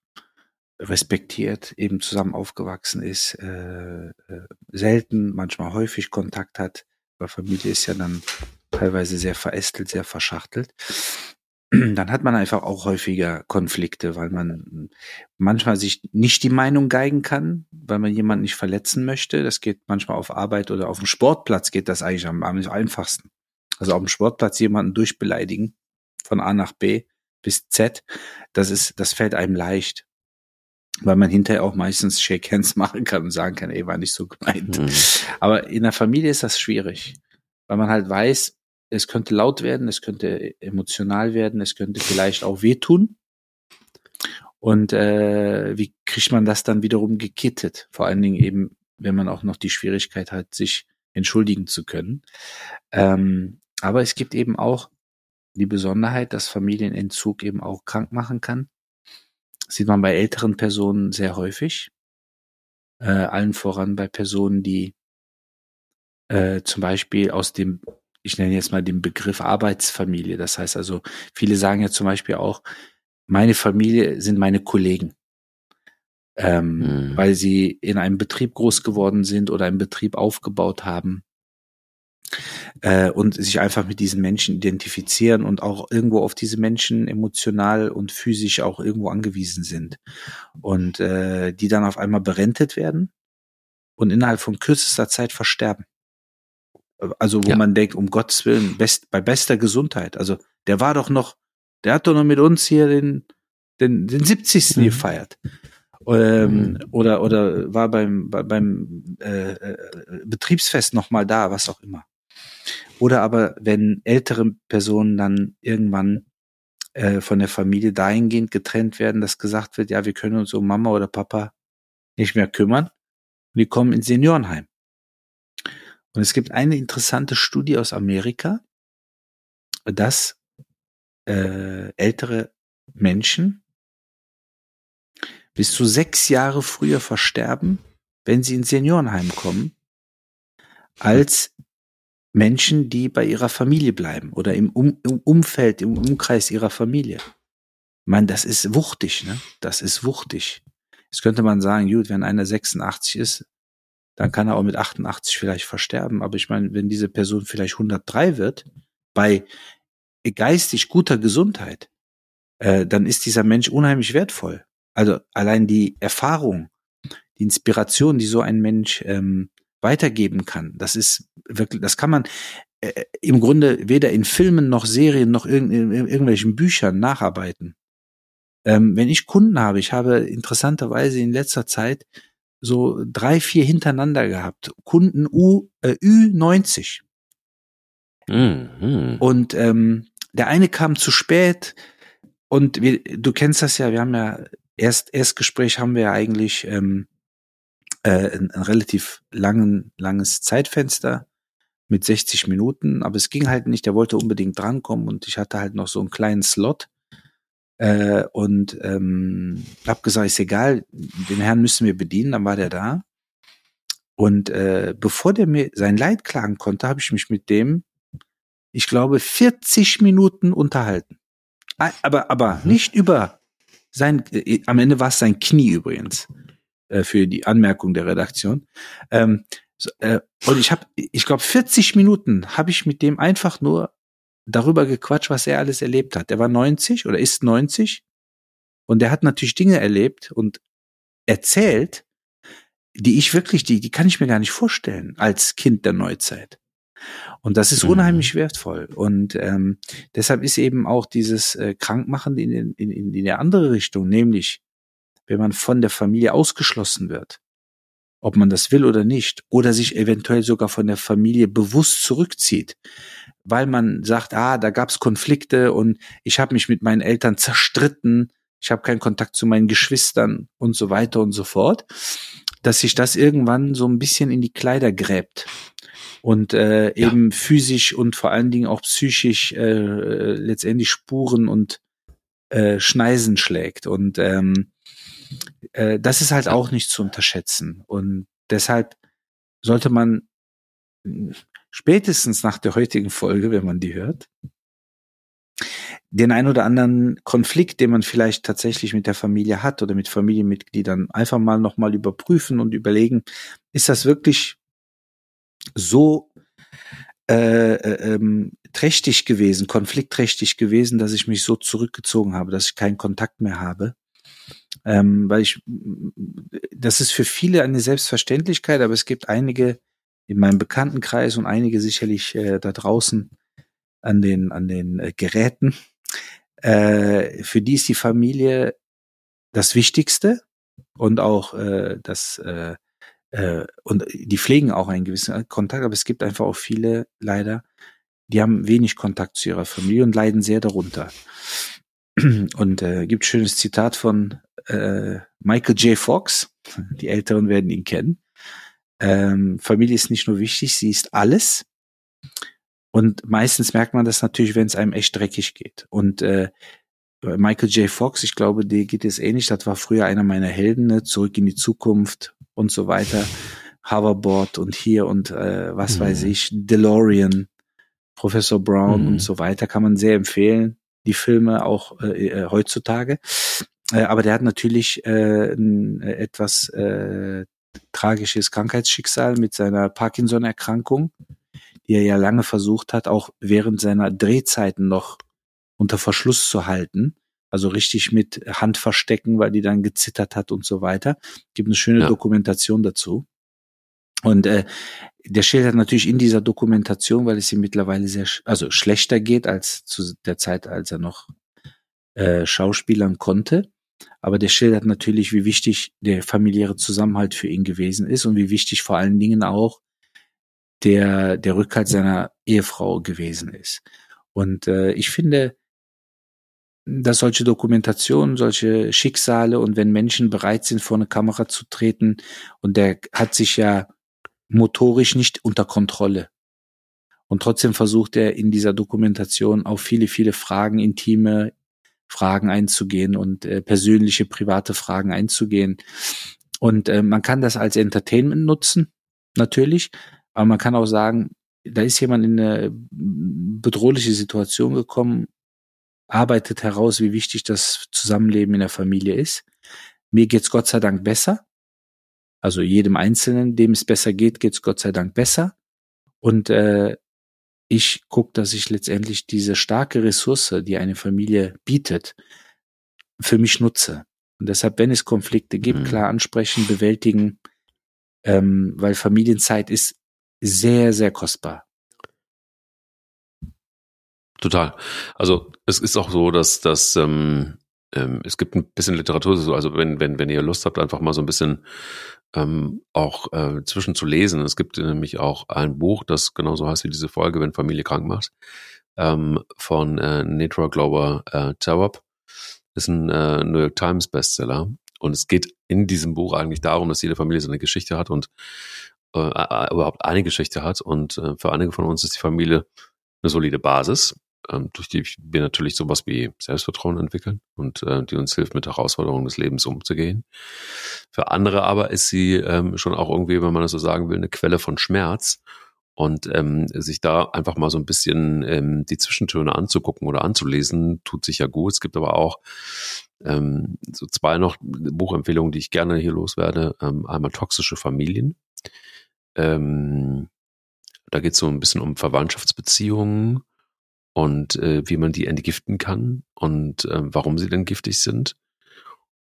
respektiert, eben zusammen aufgewachsen ist, äh, äh, selten, manchmal häufig Kontakt hat, weil Familie ist ja dann teilweise sehr verästelt, sehr verschachtelt. Dann hat man einfach auch häufiger Konflikte, weil man manchmal sich nicht die Meinung geigen kann, weil man jemanden nicht verletzen möchte. Das geht manchmal auf Arbeit oder auf dem Sportplatz geht das eigentlich am, am einfachsten. Also auf dem Sportplatz jemanden durchbeleidigen von A nach B bis Z, das ist, das fällt einem leicht weil man hinterher auch meistens Shake Hands machen kann und sagen kann, ey, war nicht so gemeint. Mhm. Aber in der Familie ist das schwierig, weil man halt weiß, es könnte laut werden, es könnte emotional werden, es könnte vielleicht auch wehtun. Und äh, wie kriegt man das dann wiederum gekittet? Vor allen Dingen eben, wenn man auch noch die Schwierigkeit hat, sich entschuldigen zu können. Ähm, aber es gibt eben auch die Besonderheit, dass Familienentzug eben auch krank machen kann sieht man bei älteren Personen sehr häufig. Äh, allen voran bei Personen, die äh, zum Beispiel aus dem, ich nenne jetzt mal den Begriff Arbeitsfamilie. Das heißt also, viele sagen ja zum Beispiel auch, meine Familie sind meine Kollegen. Ähm, mhm. weil sie in einem Betrieb groß geworden sind oder einen Betrieb aufgebaut haben äh, und sich einfach mit diesen Menschen identifizieren und auch irgendwo auf diese Menschen emotional und physisch auch irgendwo angewiesen sind und äh, die dann auf einmal berentet werden und innerhalb von kürzester Zeit versterben. Also wo ja. man denkt, um Gottes Willen, best, bei bester Gesundheit. Also der war doch noch, der hat doch noch mit uns hier den, den, den 70. Mhm. gefeiert. Ähm, mhm. Oder, oder war beim, beim äh, äh, Betriebsfest nochmal da, was auch immer. Oder aber, wenn ältere Personen dann irgendwann äh, von der Familie dahingehend getrennt werden, dass gesagt wird, ja, wir können uns um Mama oder Papa nicht mehr kümmern. Und die kommen ins Seniorenheim. Und es gibt eine interessante Studie aus Amerika, dass äh, ältere Menschen bis zu sechs Jahre früher versterben, wenn sie ins Seniorenheim kommen, als Menschen, die bei ihrer Familie bleiben oder im, um im Umfeld, im Umkreis ihrer Familie. Ich meine, das ist wuchtig, ne? Das ist wuchtig. Jetzt könnte man sagen, gut, wenn einer 86 ist, dann kann er auch mit 88 vielleicht versterben. Aber ich meine, wenn diese Person vielleicht 103 wird, bei geistig guter Gesundheit, äh, dann ist dieser Mensch unheimlich wertvoll. Also allein die Erfahrung, die Inspiration, die so ein Mensch ähm, weitergeben kann. Das ist wirklich, das kann man äh, im Grunde weder in Filmen noch Serien noch in, in irgendwelchen Büchern nacharbeiten. Ähm, wenn ich Kunden habe, ich habe interessanterweise in letzter Zeit so drei, vier hintereinander gehabt. Kunden U, äh, Ü90. Mhm. Und ähm, der eine kam zu spät und wir, du kennst das ja, wir haben ja erst Erstgespräch haben wir ja eigentlich ähm, äh, ein, ein relativ langen, langes Zeitfenster mit 60 Minuten, aber es ging halt nicht, der wollte unbedingt drankommen und ich hatte halt noch so einen kleinen Slot äh, und ähm, hab gesagt, ist egal, den Herrn müssen wir bedienen, dann war der da. Und äh, bevor der mir sein Leid klagen konnte, habe ich mich mit dem, ich glaube, 40 Minuten unterhalten. Aber, aber mhm. nicht über sein, äh, am Ende war es sein Knie übrigens äh, für die Anmerkung der Redaktion. Ähm, so, äh, und ich habe, ich glaube, 40 Minuten habe ich mit dem einfach nur darüber gequatscht, was er alles erlebt hat. Der war 90 oder ist 90 und der hat natürlich Dinge erlebt und erzählt, die ich wirklich, die, die kann ich mir gar nicht vorstellen als Kind der Neuzeit. Und das ist mhm. unheimlich wertvoll. Und ähm, deshalb ist eben auch dieses äh, Krankmachen in, in, in, in der andere Richtung, nämlich wenn man von der Familie ausgeschlossen wird, ob man das will oder nicht, oder sich eventuell sogar von der Familie bewusst zurückzieht, weil man sagt, ah, da gab's Konflikte und ich habe mich mit meinen Eltern zerstritten, ich habe keinen Kontakt zu meinen Geschwistern und so weiter und so fort, dass sich das irgendwann so ein bisschen in die Kleider gräbt und äh, ja. eben physisch und vor allen Dingen auch psychisch äh, letztendlich Spuren und äh, Schneisen schlägt und ähm, äh, das ist halt auch nicht zu unterschätzen. Und deshalb sollte man spätestens nach der heutigen Folge, wenn man die hört, den ein oder anderen Konflikt, den man vielleicht tatsächlich mit der Familie hat oder mit Familienmitgliedern, einfach mal nochmal überprüfen und überlegen, ist das wirklich so äh, äh, ähm, trächtig gewesen, konfliktträchtig gewesen, dass ich mich so zurückgezogen habe, dass ich keinen Kontakt mehr habe? Ähm, weil ich, das ist für viele eine Selbstverständlichkeit, aber es gibt einige in meinem Bekanntenkreis und einige sicherlich äh, da draußen an den, an den äh, Geräten, äh, für die ist die Familie das Wichtigste und auch äh, das, äh, äh, und die pflegen auch einen gewissen Kontakt, aber es gibt einfach auch viele leider, die haben wenig Kontakt zu ihrer Familie und leiden sehr darunter. Und äh, gibt schönes Zitat von äh, Michael J. Fox. Die Älteren werden ihn kennen. Ähm, Familie ist nicht nur wichtig, sie ist alles. Und meistens merkt man das natürlich, wenn es einem echt dreckig geht. Und äh, Michael J. Fox, ich glaube, dir geht es ähnlich. Das war früher einer meiner Helden, ne? zurück in die Zukunft und so weiter. Hoverboard und hier und äh, was mhm. weiß ich, DeLorean Professor Brown mhm. und so weiter, kann man sehr empfehlen. Die Filme auch äh, äh heutzutage. Äh, aber der hat natürlich äh, ein äh, etwas äh, tragisches Krankheitsschicksal mit seiner Parkinson-Erkrankung, die er ja lange versucht hat, auch während seiner Drehzeiten noch unter Verschluss zu halten. Also richtig mit Hand verstecken, weil die dann gezittert hat und so weiter. Gibt eine schöne ja. Dokumentation dazu. Und äh, der schildert natürlich in dieser Dokumentation, weil es ihm mittlerweile sehr, also schlechter geht als zu der Zeit, als er noch äh, Schauspielern konnte. Aber der schildert natürlich, wie wichtig der familiäre Zusammenhalt für ihn gewesen ist und wie wichtig vor allen Dingen auch der, der Rückhalt seiner Ehefrau gewesen ist. Und äh, ich finde, dass solche Dokumentationen, solche Schicksale und wenn Menschen bereit sind, vor eine Kamera zu treten und der hat sich ja motorisch nicht unter Kontrolle. Und trotzdem versucht er in dieser Dokumentation auf viele, viele Fragen, intime Fragen einzugehen und äh, persönliche, private Fragen einzugehen. Und äh, man kann das als Entertainment nutzen, natürlich, aber man kann auch sagen, da ist jemand in eine bedrohliche Situation gekommen, arbeitet heraus, wie wichtig das Zusammenleben in der Familie ist. Mir geht's Gott sei Dank besser. Also jedem Einzelnen, dem es besser geht, geht's Gott sei Dank besser. Und äh, ich gucke, dass ich letztendlich diese starke Ressource, die eine Familie bietet, für mich nutze. Und deshalb, wenn es Konflikte gibt, mhm. klar ansprechen, bewältigen, ähm, weil Familienzeit ist sehr, sehr kostbar.
Total. Also es ist auch so, dass, dass ähm, ähm, es gibt ein bisschen Literatur, also wenn, wenn, wenn ihr Lust habt, einfach mal so ein bisschen ähm, auch äh, zwischen zu lesen. Es gibt nämlich auch ein Buch, das genauso heißt wie diese Folge, wenn Familie krank macht, ähm, von äh, Netra Glover äh, Tawab. Ist ein äh, New York Times Bestseller. Und es geht in diesem Buch eigentlich darum, dass jede Familie seine Geschichte hat und äh, äh überhaupt eine Geschichte hat. Und äh, für einige von uns ist die Familie eine solide Basis ähm, durch die wir natürlich sowas wie Selbstvertrauen entwickeln und äh, die uns hilft, mit Herausforderungen des Lebens umzugehen. Für andere aber ist sie ähm, schon auch irgendwie, wenn man das so sagen will, eine Quelle von Schmerz und ähm, sich da einfach mal so ein bisschen ähm, die Zwischentöne anzugucken oder anzulesen, tut sich ja gut. Es gibt aber auch ähm, so zwei noch Buchempfehlungen, die ich gerne hier loswerde. Ähm, einmal toxische Familien. Ähm, da geht es so ein bisschen um Verwandtschaftsbeziehungen und äh, wie man die entgiften kann und äh, warum sie denn giftig sind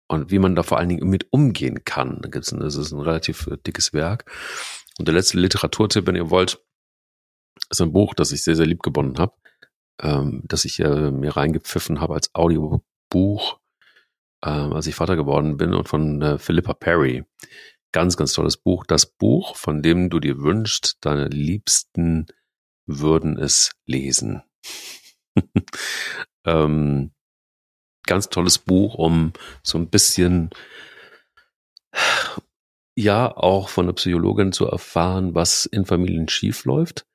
und wie man da vor allen Dingen mit umgehen kann. Da gibt's ein, das ist ein relativ äh, dickes Werk. Und der letzte Literaturtipp, wenn ihr wollt, ist ein Buch, das ich sehr, sehr lieb gewonnen habe, ähm, das ich äh, mir reingepfiffen habe als Audiobuch, äh, als ich Vater geworden bin und von äh, Philippa Perry. Ganz, ganz tolles Buch. Das Buch, von dem du dir wünschst, deine Liebsten würden es lesen. ähm, ganz tolles Buch, um so ein bisschen ja auch von der Psychologin zu erfahren, was in Familien schief läuft,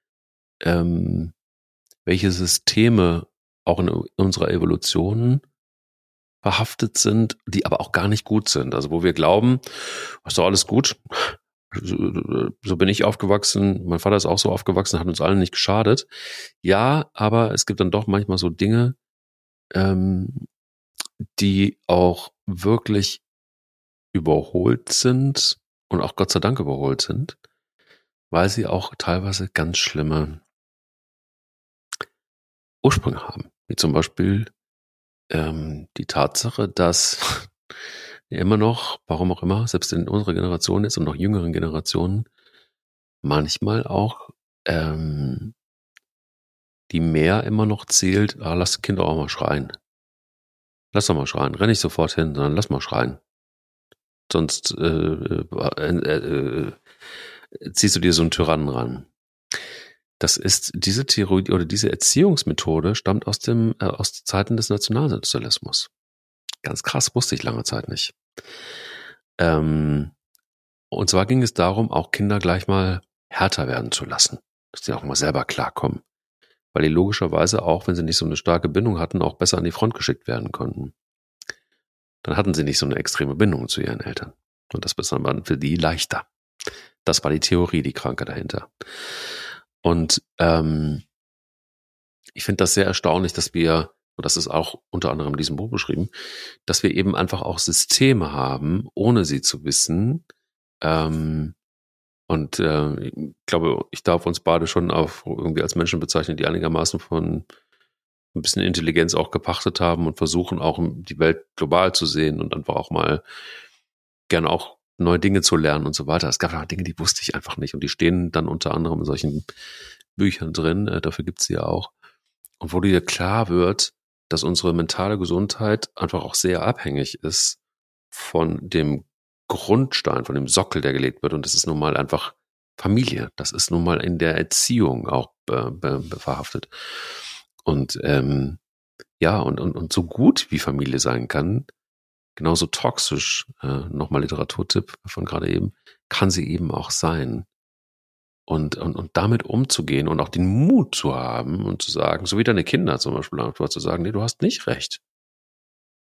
ähm, welche Systeme auch in unserer Evolution verhaftet sind, die aber auch gar nicht gut sind. Also wo wir glauben, ist doch alles gut, so, so bin ich aufgewachsen, mein Vater ist auch so aufgewachsen, hat uns allen nicht geschadet. Ja, aber es gibt dann doch manchmal so Dinge, ähm, die auch wirklich überholt sind und auch Gott sei Dank überholt sind, weil sie auch teilweise ganz schlimme Ursprünge haben. Wie zum Beispiel ähm, die Tatsache, dass immer noch, warum auch immer, selbst in unserer Generation ist und noch jüngeren Generationen, manchmal auch ähm, die mehr immer noch zählt, ah, lass Kinder auch mal schreien. Lass doch mal schreien. Renn nicht sofort hin, sondern lass mal schreien. Sonst äh, äh, äh, äh, ziehst du dir so einen Tyrannen ran. Das ist diese Theorie oder diese Erziehungsmethode stammt aus dem äh, aus Zeiten des Nationalsozialismus. Ganz krass, wusste ich lange Zeit nicht. Ähm, und zwar ging es darum, auch Kinder gleich mal härter werden zu lassen, dass sie auch mal selber klarkommen. Weil die logischerweise auch, wenn sie nicht so eine starke Bindung hatten, auch besser an die Front geschickt werden konnten. Dann hatten sie nicht so eine extreme Bindung zu ihren Eltern. Und das ist dann für die leichter. Das war die Theorie, die Kranke dahinter. Und ähm, ich finde das sehr erstaunlich, dass wir, und das ist auch unter anderem in diesem Buch beschrieben, dass wir eben einfach auch Systeme haben, ohne sie zu wissen. Ähm, und äh, ich glaube, ich darf uns beide schon auch irgendwie als Menschen bezeichnen, die einigermaßen von ein bisschen Intelligenz auch gepachtet haben und versuchen auch die Welt global zu sehen und einfach auch mal gerne auch neue Dinge zu lernen und so weiter. Es gab auch Dinge, die wusste ich einfach nicht und die stehen dann unter anderem in solchen Büchern drin. Äh, dafür gibt's sie ja auch. Und wo dir klar wird, dass unsere mentale Gesundheit einfach auch sehr abhängig ist von dem Grundstein, von dem Sockel, der gelegt wird. Und das ist nun mal einfach Familie. Das ist nun mal in der Erziehung auch be, verhaftet. Und ähm, ja, und, und, und so gut wie Familie sein kann, genauso toxisch, äh, nochmal Literaturtipp von gerade eben, kann sie eben auch sein. Und, und, und damit umzugehen und auch den Mut zu haben und zu sagen, so wie deine Kinder zum Beispiel, zu sagen, nee, du hast nicht recht.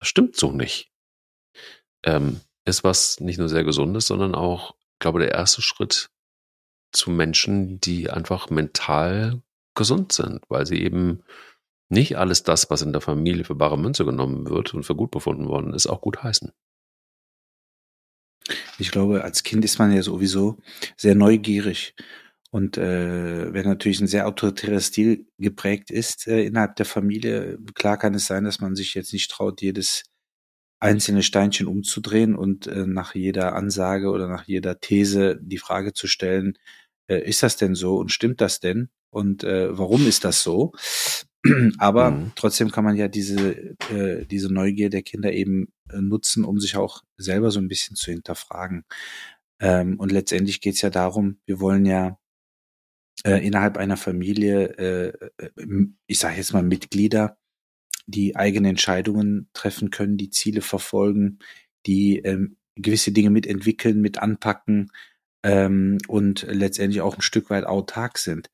Das stimmt so nicht. Ähm, ist was nicht nur sehr gesundes, sondern auch, glaube der erste Schritt zu Menschen, die einfach mental gesund sind, weil sie eben nicht alles das, was in der Familie für bare Münze genommen wird und für gut befunden worden ist, auch gut heißen.
Ich glaube, als Kind ist man ja sowieso sehr neugierig. Und äh, wenn natürlich ein sehr autoritärer Stil geprägt ist äh, innerhalb der Familie, klar kann es sein, dass man sich jetzt nicht traut, jedes einzelne Steinchen umzudrehen und äh, nach jeder Ansage oder nach jeder These die Frage zu stellen, äh, ist das denn so und stimmt das denn? Und äh, warum ist das so? Aber mhm. trotzdem kann man ja diese, äh, diese Neugier der Kinder eben äh, nutzen, um sich auch selber so ein bisschen zu hinterfragen. Ähm, und letztendlich geht es ja darum, wir wollen ja äh, innerhalb einer Familie, äh, äh ich sage jetzt mal Mitglieder, die eigene Entscheidungen treffen können, die Ziele verfolgen, die ähm, gewisse Dinge mitentwickeln, mit anpacken ähm, und letztendlich auch ein Stück weit autark sind.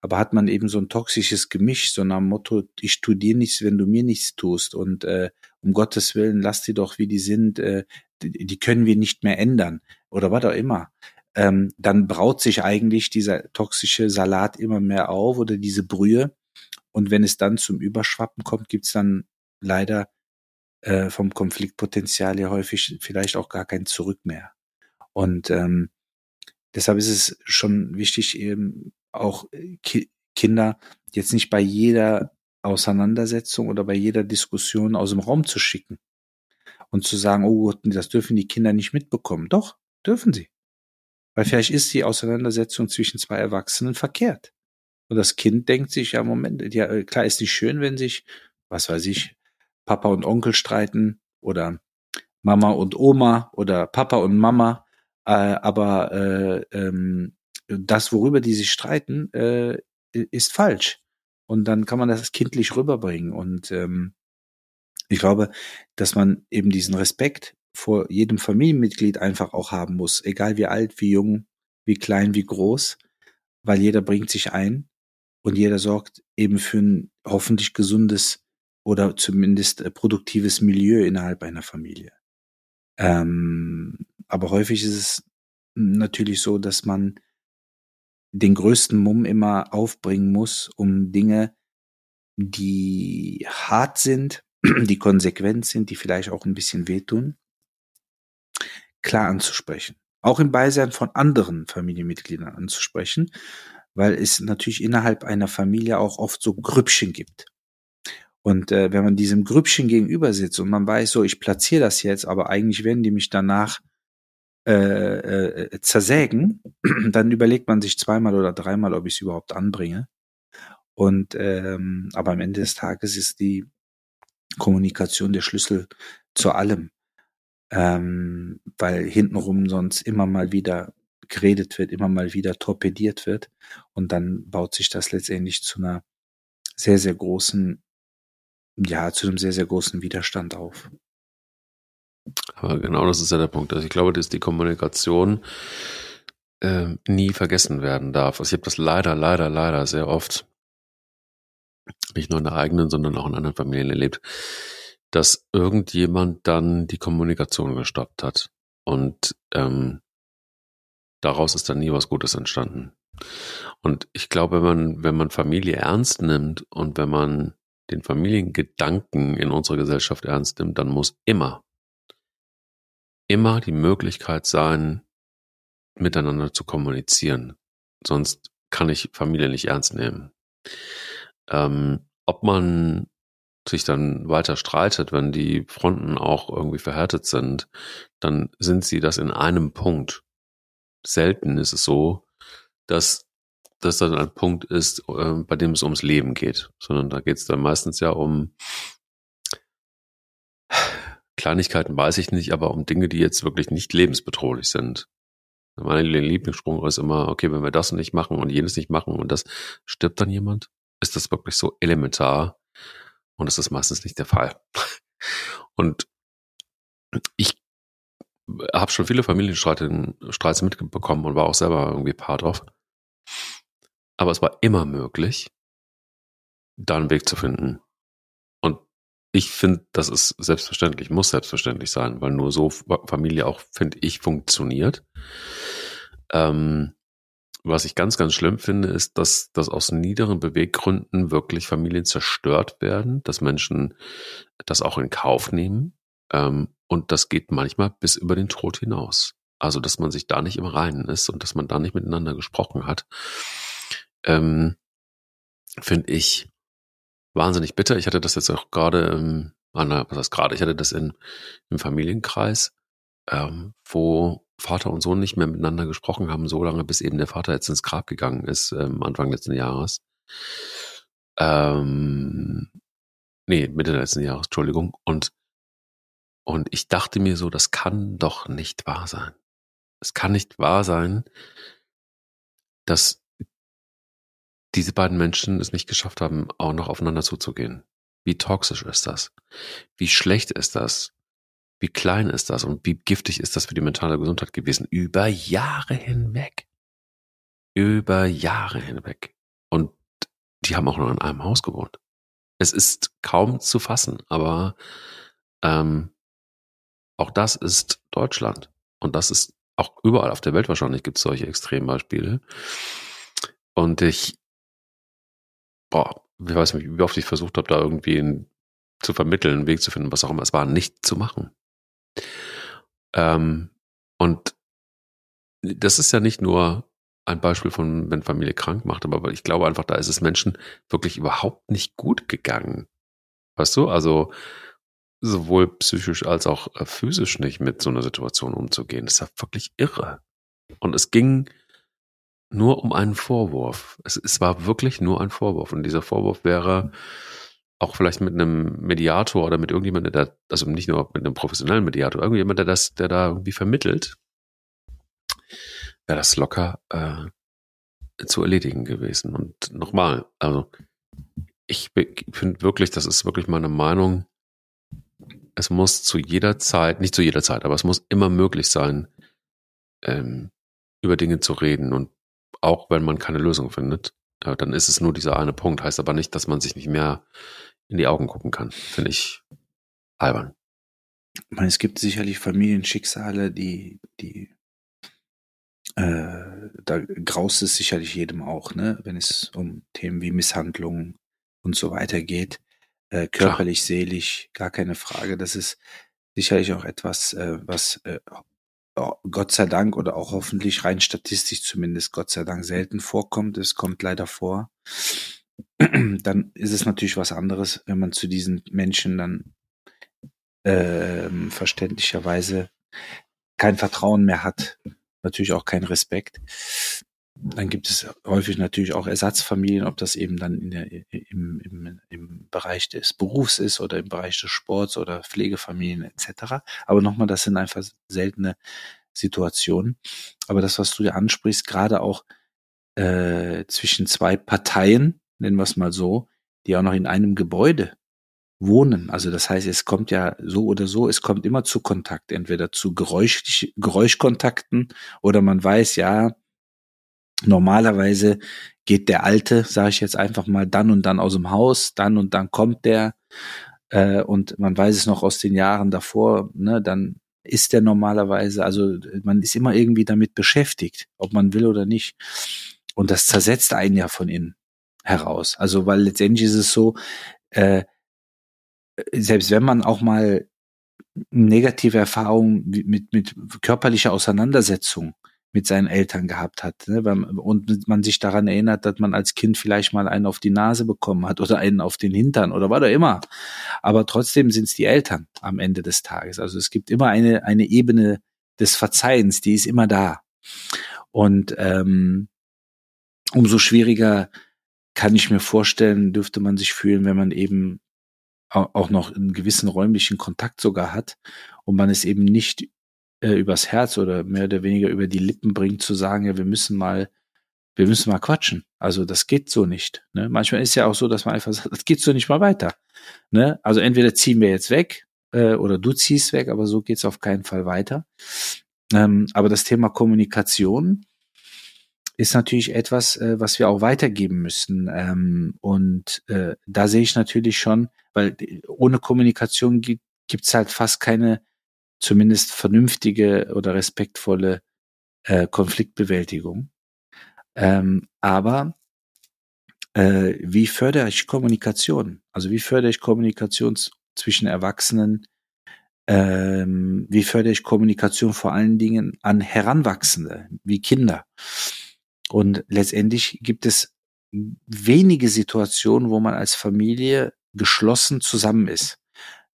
Aber hat man eben so ein toxisches Gemisch, so nach dem Motto, ich tu dir nichts, wenn du mir nichts tust und äh, um Gottes Willen, lass die doch, wie die sind, äh, die, die können wir nicht mehr ändern oder was auch immer. Ähm, dann braut sich eigentlich dieser toxische Salat immer mehr auf oder diese Brühe. Und wenn es dann zum Überschwappen kommt, gibt's dann leider äh, vom Konfliktpotenzial ja häufig vielleicht auch gar kein Zurück mehr. Und ähm, deshalb ist es schon wichtig, eben auch äh, Ki Kinder jetzt nicht bei jeder Auseinandersetzung oder bei jeder Diskussion aus dem Raum zu schicken und zu sagen, oh Gott, das dürfen die Kinder nicht mitbekommen. Doch, dürfen sie. Weil vielleicht ist die Auseinandersetzung zwischen zwei Erwachsenen verkehrt. Und das Kind denkt sich, ja, Moment, ja, äh, klar ist nicht schön, wenn sich, was weiß ich, Papa und Onkel streiten oder Mama und Oma oder Papa und Mama, äh, aber äh, ähm, das, worüber die sich streiten, äh, ist falsch. Und dann kann man das kindlich rüberbringen. Und ähm, ich glaube, dass man eben diesen Respekt vor jedem Familienmitglied einfach auch haben muss, egal wie alt, wie jung, wie klein, wie groß, weil jeder bringt sich ein und jeder sorgt eben für ein hoffentlich gesundes oder zumindest äh, produktives Milieu innerhalb einer Familie. Ähm, aber häufig ist es natürlich so, dass man den größten Mumm immer aufbringen muss, um Dinge, die hart sind, die konsequent sind, die vielleicht auch ein bisschen wehtun, klar anzusprechen. Auch im Beisein von anderen Familienmitgliedern anzusprechen, weil es natürlich innerhalb einer Familie auch oft so Grüppchen gibt. Und äh, wenn man diesem Grüppchen gegenüber sitzt und man weiß, so, ich platziere das jetzt, aber eigentlich werden die mich danach äh, äh, zersägen, dann überlegt man sich zweimal oder dreimal, ob ich es überhaupt anbringe. Und ähm, aber am Ende des Tages ist die Kommunikation der Schlüssel zu allem, ähm, weil hintenrum sonst immer mal wieder geredet wird, immer mal wieder torpediert wird und dann baut sich das letztendlich zu einer sehr sehr großen, ja, zu einem sehr sehr großen Widerstand auf.
Aber genau das ist ja der Punkt. Also ich glaube, dass die Kommunikation äh, nie vergessen werden darf. Also ich habe das leider, leider, leider sehr oft, nicht nur in der eigenen, sondern auch in anderen Familien erlebt, dass irgendjemand dann die Kommunikation gestoppt hat. Und ähm, daraus ist dann nie was Gutes entstanden. Und ich glaube, wenn man, wenn man Familie ernst nimmt und wenn man den Familiengedanken in unserer Gesellschaft ernst nimmt, dann muss immer, immer die Möglichkeit sein, miteinander zu kommunizieren. Sonst kann ich Familie nicht ernst nehmen. Ähm, ob man sich dann weiter streitet, wenn die Fronten auch irgendwie verhärtet sind, dann sind sie das in einem Punkt. Selten ist es so, dass das dann ein Punkt ist, äh, bei dem es ums Leben geht, sondern da geht es dann meistens ja um Kleinigkeiten, weiß ich nicht, aber um Dinge, die jetzt wirklich nicht lebensbedrohlich sind. Mein Lieblingssprung ist immer, okay, wenn wir das nicht machen und jenes nicht machen und das stirbt dann jemand, ist das wirklich so elementar und das ist meistens nicht der Fall. Und ich habe schon viele Familienstreits mitbekommen und war auch selber irgendwie Part of. Aber es war immer möglich, da einen Weg zu finden. Und ich finde, das ist selbstverständlich, muss selbstverständlich sein, weil nur so Familie auch, finde ich, funktioniert. Ähm, was ich ganz, ganz schlimm finde, ist, dass, dass aus niederen Beweggründen wirklich Familien zerstört werden, dass Menschen das auch in Kauf nehmen. Ähm, und das geht manchmal bis über den Tod hinaus. Also, dass man sich da nicht im Reinen ist und dass man da nicht miteinander gesprochen hat, ähm, finde ich wahnsinnig bitter. Ich hatte das jetzt auch gerade, ähm, ah, was heißt gerade, ich hatte das in, im Familienkreis, ähm, wo Vater und Sohn nicht mehr miteinander gesprochen haben, so lange, bis eben der Vater jetzt ins Grab gegangen ist, ähm, Anfang letzten Jahres. Ähm, nee, Mitte letzten Jahres, Entschuldigung. Und, und ich dachte mir so, das kann doch nicht wahr sein. Es kann nicht wahr sein, dass diese beiden Menschen es nicht geschafft haben, auch noch aufeinander zuzugehen. Wie toxisch ist das? Wie schlecht ist das? Wie klein ist das und wie giftig ist das für die mentale Gesundheit gewesen? Über Jahre hinweg. Über Jahre hinweg. Und die haben auch noch in einem Haus gewohnt. Es ist kaum zu fassen, aber ähm, auch das ist Deutschland. Und das ist auch überall auf der Welt wahrscheinlich gibt es solche Extrembeispiele. Und ich, boah, ich weiß nicht, wie oft ich versucht habe, da irgendwie einen, zu vermitteln, einen Weg zu finden, was auch immer. Es war nicht zu machen. Ähm, und das ist ja nicht nur ein Beispiel von, wenn Familie krank macht, aber ich glaube einfach, da ist es Menschen wirklich überhaupt nicht gut gegangen. Weißt du? Also sowohl psychisch als auch äh, physisch nicht mit so einer Situation umzugehen. Das ist ja wirklich irre. Und es ging nur um einen Vorwurf. Es, es war wirklich nur ein Vorwurf. Und dieser Vorwurf wäre, auch vielleicht mit einem Mediator oder mit irgendjemandem, der, also nicht nur mit einem professionellen Mediator, irgendjemand, der das, der da irgendwie vermittelt, wäre das locker äh, zu erledigen gewesen. Und nochmal, also ich finde wirklich, das ist wirklich meine Meinung, es muss zu jeder Zeit, nicht zu jeder Zeit, aber es muss immer möglich sein, ähm, über Dinge zu reden. Und auch wenn man keine Lösung findet, dann ist es nur dieser eine Punkt. Heißt aber nicht, dass man sich nicht mehr in die Augen gucken kann. Finde ich albern.
Ich meine, es gibt sicherlich Familienschicksale, die, die, äh, da graust es sicherlich jedem auch, ne, wenn es um Themen wie Misshandlungen und so weiter geht. Äh, körperlich, Klar. seelisch, gar keine Frage. Das ist sicherlich auch etwas, äh, was äh, Gott sei Dank oder auch hoffentlich rein statistisch zumindest Gott sei Dank selten vorkommt. Es kommt leider vor. dann ist es natürlich was anderes, wenn man zu diesen Menschen dann äh, verständlicherweise kein Vertrauen mehr hat, natürlich auch kein Respekt. Dann gibt es häufig natürlich auch Ersatzfamilien, ob das eben dann in der, im, im, im Bereich des Berufs ist oder im Bereich des Sports oder Pflegefamilien etc. Aber nochmal, das sind einfach seltene Situationen. Aber das, was du ja ansprichst, gerade auch äh, zwischen zwei Parteien, nennen wir es mal so, die auch noch in einem Gebäude wohnen. Also das heißt, es kommt ja so oder so, es kommt immer zu Kontakt, entweder zu Geräusch, Geräuschkontakten oder man weiß, ja, normalerweise geht der Alte, sage ich jetzt einfach mal, dann und dann aus dem Haus, dann und dann kommt der äh, und man weiß es noch aus den Jahren davor, ne, dann ist der normalerweise, also man ist immer irgendwie damit beschäftigt, ob man will oder nicht. Und das zersetzt einen ja von innen heraus. Also, weil letztendlich ist es so, äh, selbst wenn man auch mal negative Erfahrungen mit, mit körperlicher Auseinandersetzung mit seinen Eltern gehabt hat. Ne? Und man sich daran erinnert, dass man als Kind vielleicht mal einen auf die Nase bekommen hat oder einen auf den Hintern oder was auch immer. Aber trotzdem sind es die Eltern am Ende des Tages. Also es gibt immer eine, eine Ebene des Verzeihens, die ist immer da. Und ähm, umso schwieriger kann ich mir vorstellen, dürfte man sich fühlen, wenn man eben auch noch einen gewissen räumlichen Kontakt sogar hat und man es eben nicht äh, übers Herz oder mehr oder weniger über die Lippen bringt, zu sagen, ja, wir müssen mal, wir müssen mal quatschen. Also das geht so nicht. Ne? Manchmal ist ja auch so, dass man einfach sagt, das geht so nicht mal weiter. Ne? Also entweder ziehen wir jetzt weg äh, oder du ziehst weg, aber so geht's auf keinen Fall weiter. Ähm, aber das Thema Kommunikation ist natürlich etwas, äh, was wir auch weitergeben müssen. Ähm, und äh, da sehe ich natürlich schon, weil ohne Kommunikation gibt es halt fast keine zumindest vernünftige oder respektvolle äh, Konfliktbewältigung. Ähm, aber äh, wie fördere ich Kommunikation? Also wie fördere ich Kommunikation zwischen Erwachsenen? Ähm, wie fördere ich Kommunikation vor allen Dingen an Heranwachsende, wie Kinder? Und letztendlich gibt es wenige Situationen, wo man als Familie geschlossen zusammen ist,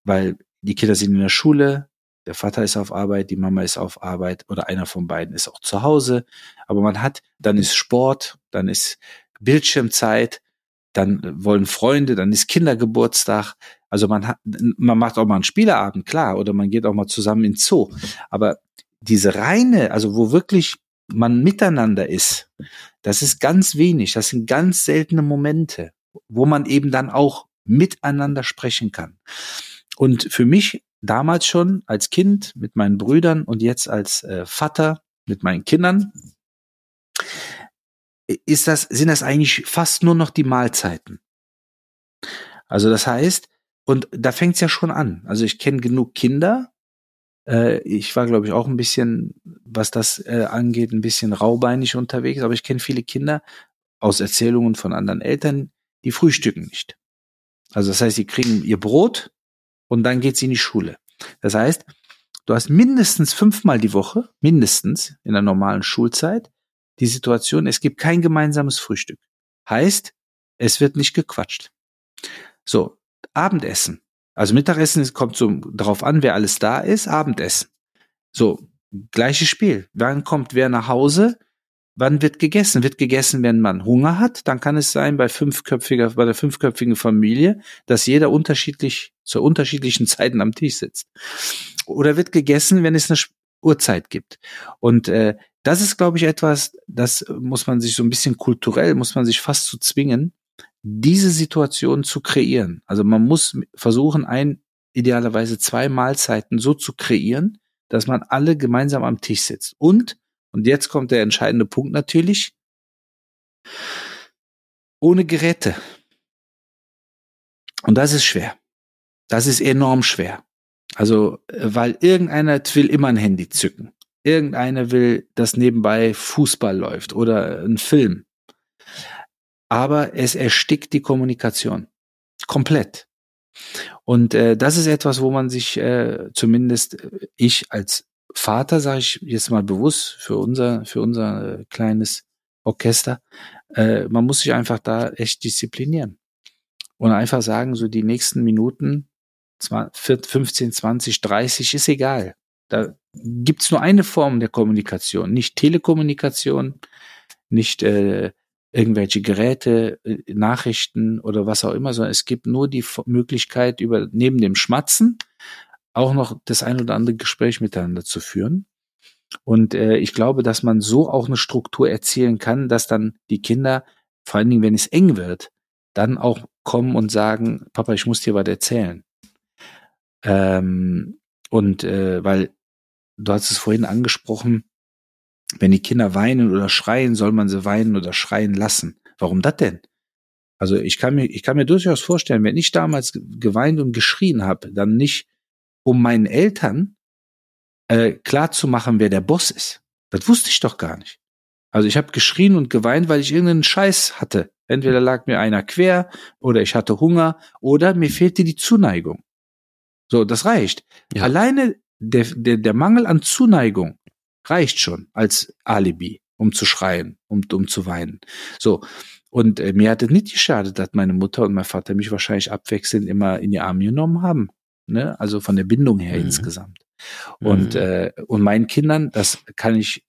weil die Kinder sind in der Schule, der Vater ist auf Arbeit, die Mama ist auf Arbeit oder einer von beiden ist auch zu Hause. Aber man hat, dann ist Sport, dann ist Bildschirmzeit, dann wollen Freunde, dann ist Kindergeburtstag. Also man hat, man macht auch mal einen Spieleabend, klar, oder man geht auch mal zusammen ins Zoo. Aber diese reine, also wo wirklich man miteinander ist, das ist ganz wenig. Das sind ganz seltene Momente, wo man eben dann auch miteinander sprechen kann. Und für mich damals schon als Kind mit meinen Brüdern und jetzt als äh, Vater mit meinen Kindern, ist das, sind das eigentlich fast nur noch die Mahlzeiten. Also das heißt, und da fängt's ja schon an. Also ich kenne genug Kinder. Äh, ich war, glaube ich, auch ein bisschen, was das äh, angeht, ein bisschen raubeinig unterwegs, aber ich kenne viele Kinder aus Erzählungen von anderen Eltern, die frühstücken nicht. Also das heißt, sie kriegen ihr Brot und dann geht sie in die Schule. Das heißt, du hast mindestens fünfmal die Woche, mindestens in der normalen Schulzeit, die Situation, es gibt kein gemeinsames Frühstück. Heißt, es wird nicht gequatscht. So, Abendessen. Also Mittagessen kommt so darauf an, wer alles da ist, Abendessen. So, gleiches Spiel. Wann kommt wer nach Hause? Wann wird gegessen? Wird gegessen, wenn man Hunger hat? Dann kann es sein, bei fünfköpfiger, bei der fünfköpfigen Familie, dass jeder unterschiedlich, zu unterschiedlichen Zeiten am Tisch sitzt. Oder wird gegessen, wenn es eine Uhrzeit gibt. Und äh, das ist, glaube ich, etwas, das muss man sich so ein bisschen kulturell, muss man sich fast zu zwingen, diese Situation zu kreieren. Also man muss versuchen, ein, idealerweise zwei Mahlzeiten so zu kreieren, dass man alle gemeinsam am Tisch sitzt. Und und jetzt kommt der entscheidende Punkt natürlich. Ohne Geräte. Und das ist schwer. Das ist enorm schwer. Also, weil irgendeiner will immer ein Handy zücken. Irgendeiner will, dass nebenbei Fußball läuft oder ein Film. Aber es erstickt die Kommunikation. Komplett. Und äh, das ist etwas, wo man sich äh, zumindest äh, ich als Vater, sage ich jetzt mal bewusst für unser, für unser äh, kleines Orchester, äh, man muss sich einfach da echt disziplinieren. Und einfach sagen, so die nächsten Minuten, 15, 20, 30, ist egal. Da gibt's nur eine Form der Kommunikation, nicht Telekommunikation, nicht äh, irgendwelche Geräte, äh, Nachrichten oder was auch immer, sondern es gibt nur die Möglichkeit, über neben dem Schmatzen auch noch das ein oder andere Gespräch miteinander zu führen. Und äh, ich glaube, dass man so auch eine Struktur erzielen kann, dass dann die Kinder, vor allen Dingen, wenn es eng wird, dann auch kommen und sagen, Papa, ich muss dir was erzählen. Ähm, und äh, weil du hast es vorhin angesprochen, wenn die Kinder weinen oder schreien, soll man sie weinen oder schreien lassen. Warum das denn? Also ich kann mir, ich kann mir durchaus vorstellen, wenn ich damals geweint und geschrien habe, dann nicht, um meinen Eltern äh, klar zu machen, wer der Boss ist. Das wusste ich doch gar nicht. Also ich habe geschrien und geweint, weil ich irgendeinen Scheiß hatte. Entweder lag mir einer quer oder ich hatte Hunger oder mir fehlte die Zuneigung. So, das reicht. Ja. Alleine der, der, der Mangel an Zuneigung reicht schon als Alibi, um zu schreien, um, um zu weinen. So. Und äh, mir hat es nicht geschadet, dass meine Mutter und mein Vater mich wahrscheinlich abwechselnd immer in die Arme genommen haben. Ne? Also von der Bindung her mhm. insgesamt. Und, mhm. äh, und meinen Kindern, das kann ich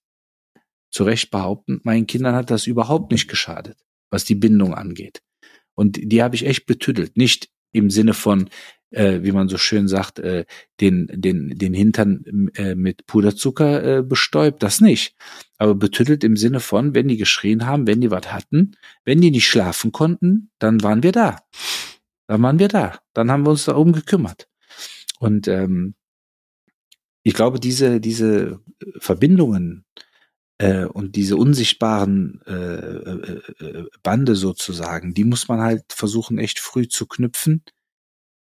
zu Recht behaupten, meinen Kindern hat das überhaupt nicht geschadet, was die Bindung angeht. Und die habe ich echt betüdelt. Nicht im Sinne von, äh, wie man so schön sagt, äh, den, den, den Hintern äh, mit Puderzucker äh, bestäubt, das nicht. Aber betüttelt im Sinne von, wenn die geschrien haben, wenn die was hatten, wenn die nicht schlafen konnten, dann waren wir da. Dann waren wir da. Dann haben wir uns darum gekümmert. Und ähm, ich glaube, diese, diese Verbindungen äh, und diese unsichtbaren äh, äh, äh, Bande sozusagen, die muss man halt versuchen, echt früh zu knüpfen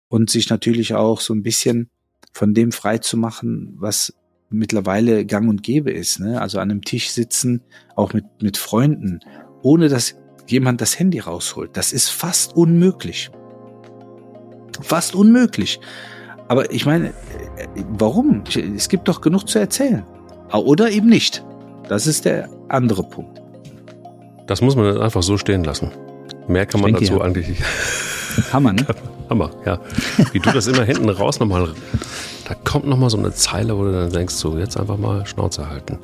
und sich natürlich auch so ein bisschen von dem frei zu machen, was mittlerweile gang und gäbe ist. Ne? Also an einem Tisch sitzen, auch mit, mit Freunden, ohne dass jemand das Handy rausholt. Das ist fast unmöglich. Fast unmöglich. Aber ich meine, warum? Es gibt doch genug zu erzählen. Oder eben nicht. Das ist der andere Punkt.
Das muss man einfach so stehen lassen. Mehr kann man dazu ja. eigentlich nicht.
Hammer, ne?
Hammer, ja. Wie du das immer hinten raus nochmal, da kommt nochmal so eine Zeile, wo du dann denkst, so jetzt einfach mal Schnauze halten.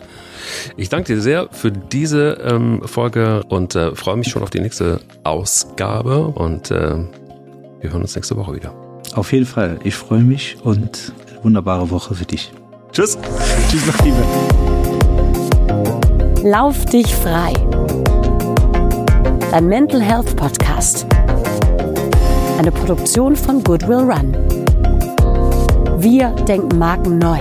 Ich danke dir sehr für diese ähm, Folge und äh, freue mich schon auf die nächste Ausgabe und äh, wir hören uns nächste Woche wieder.
Auf jeden Fall. Ich freue mich und wunderbare Woche für dich.
Tschüss.
Tschüss, mein Liebe.
Lauf dich frei. Dein Mental Health Podcast. Eine Produktion von Goodwill Run. Wir denken Marken neu.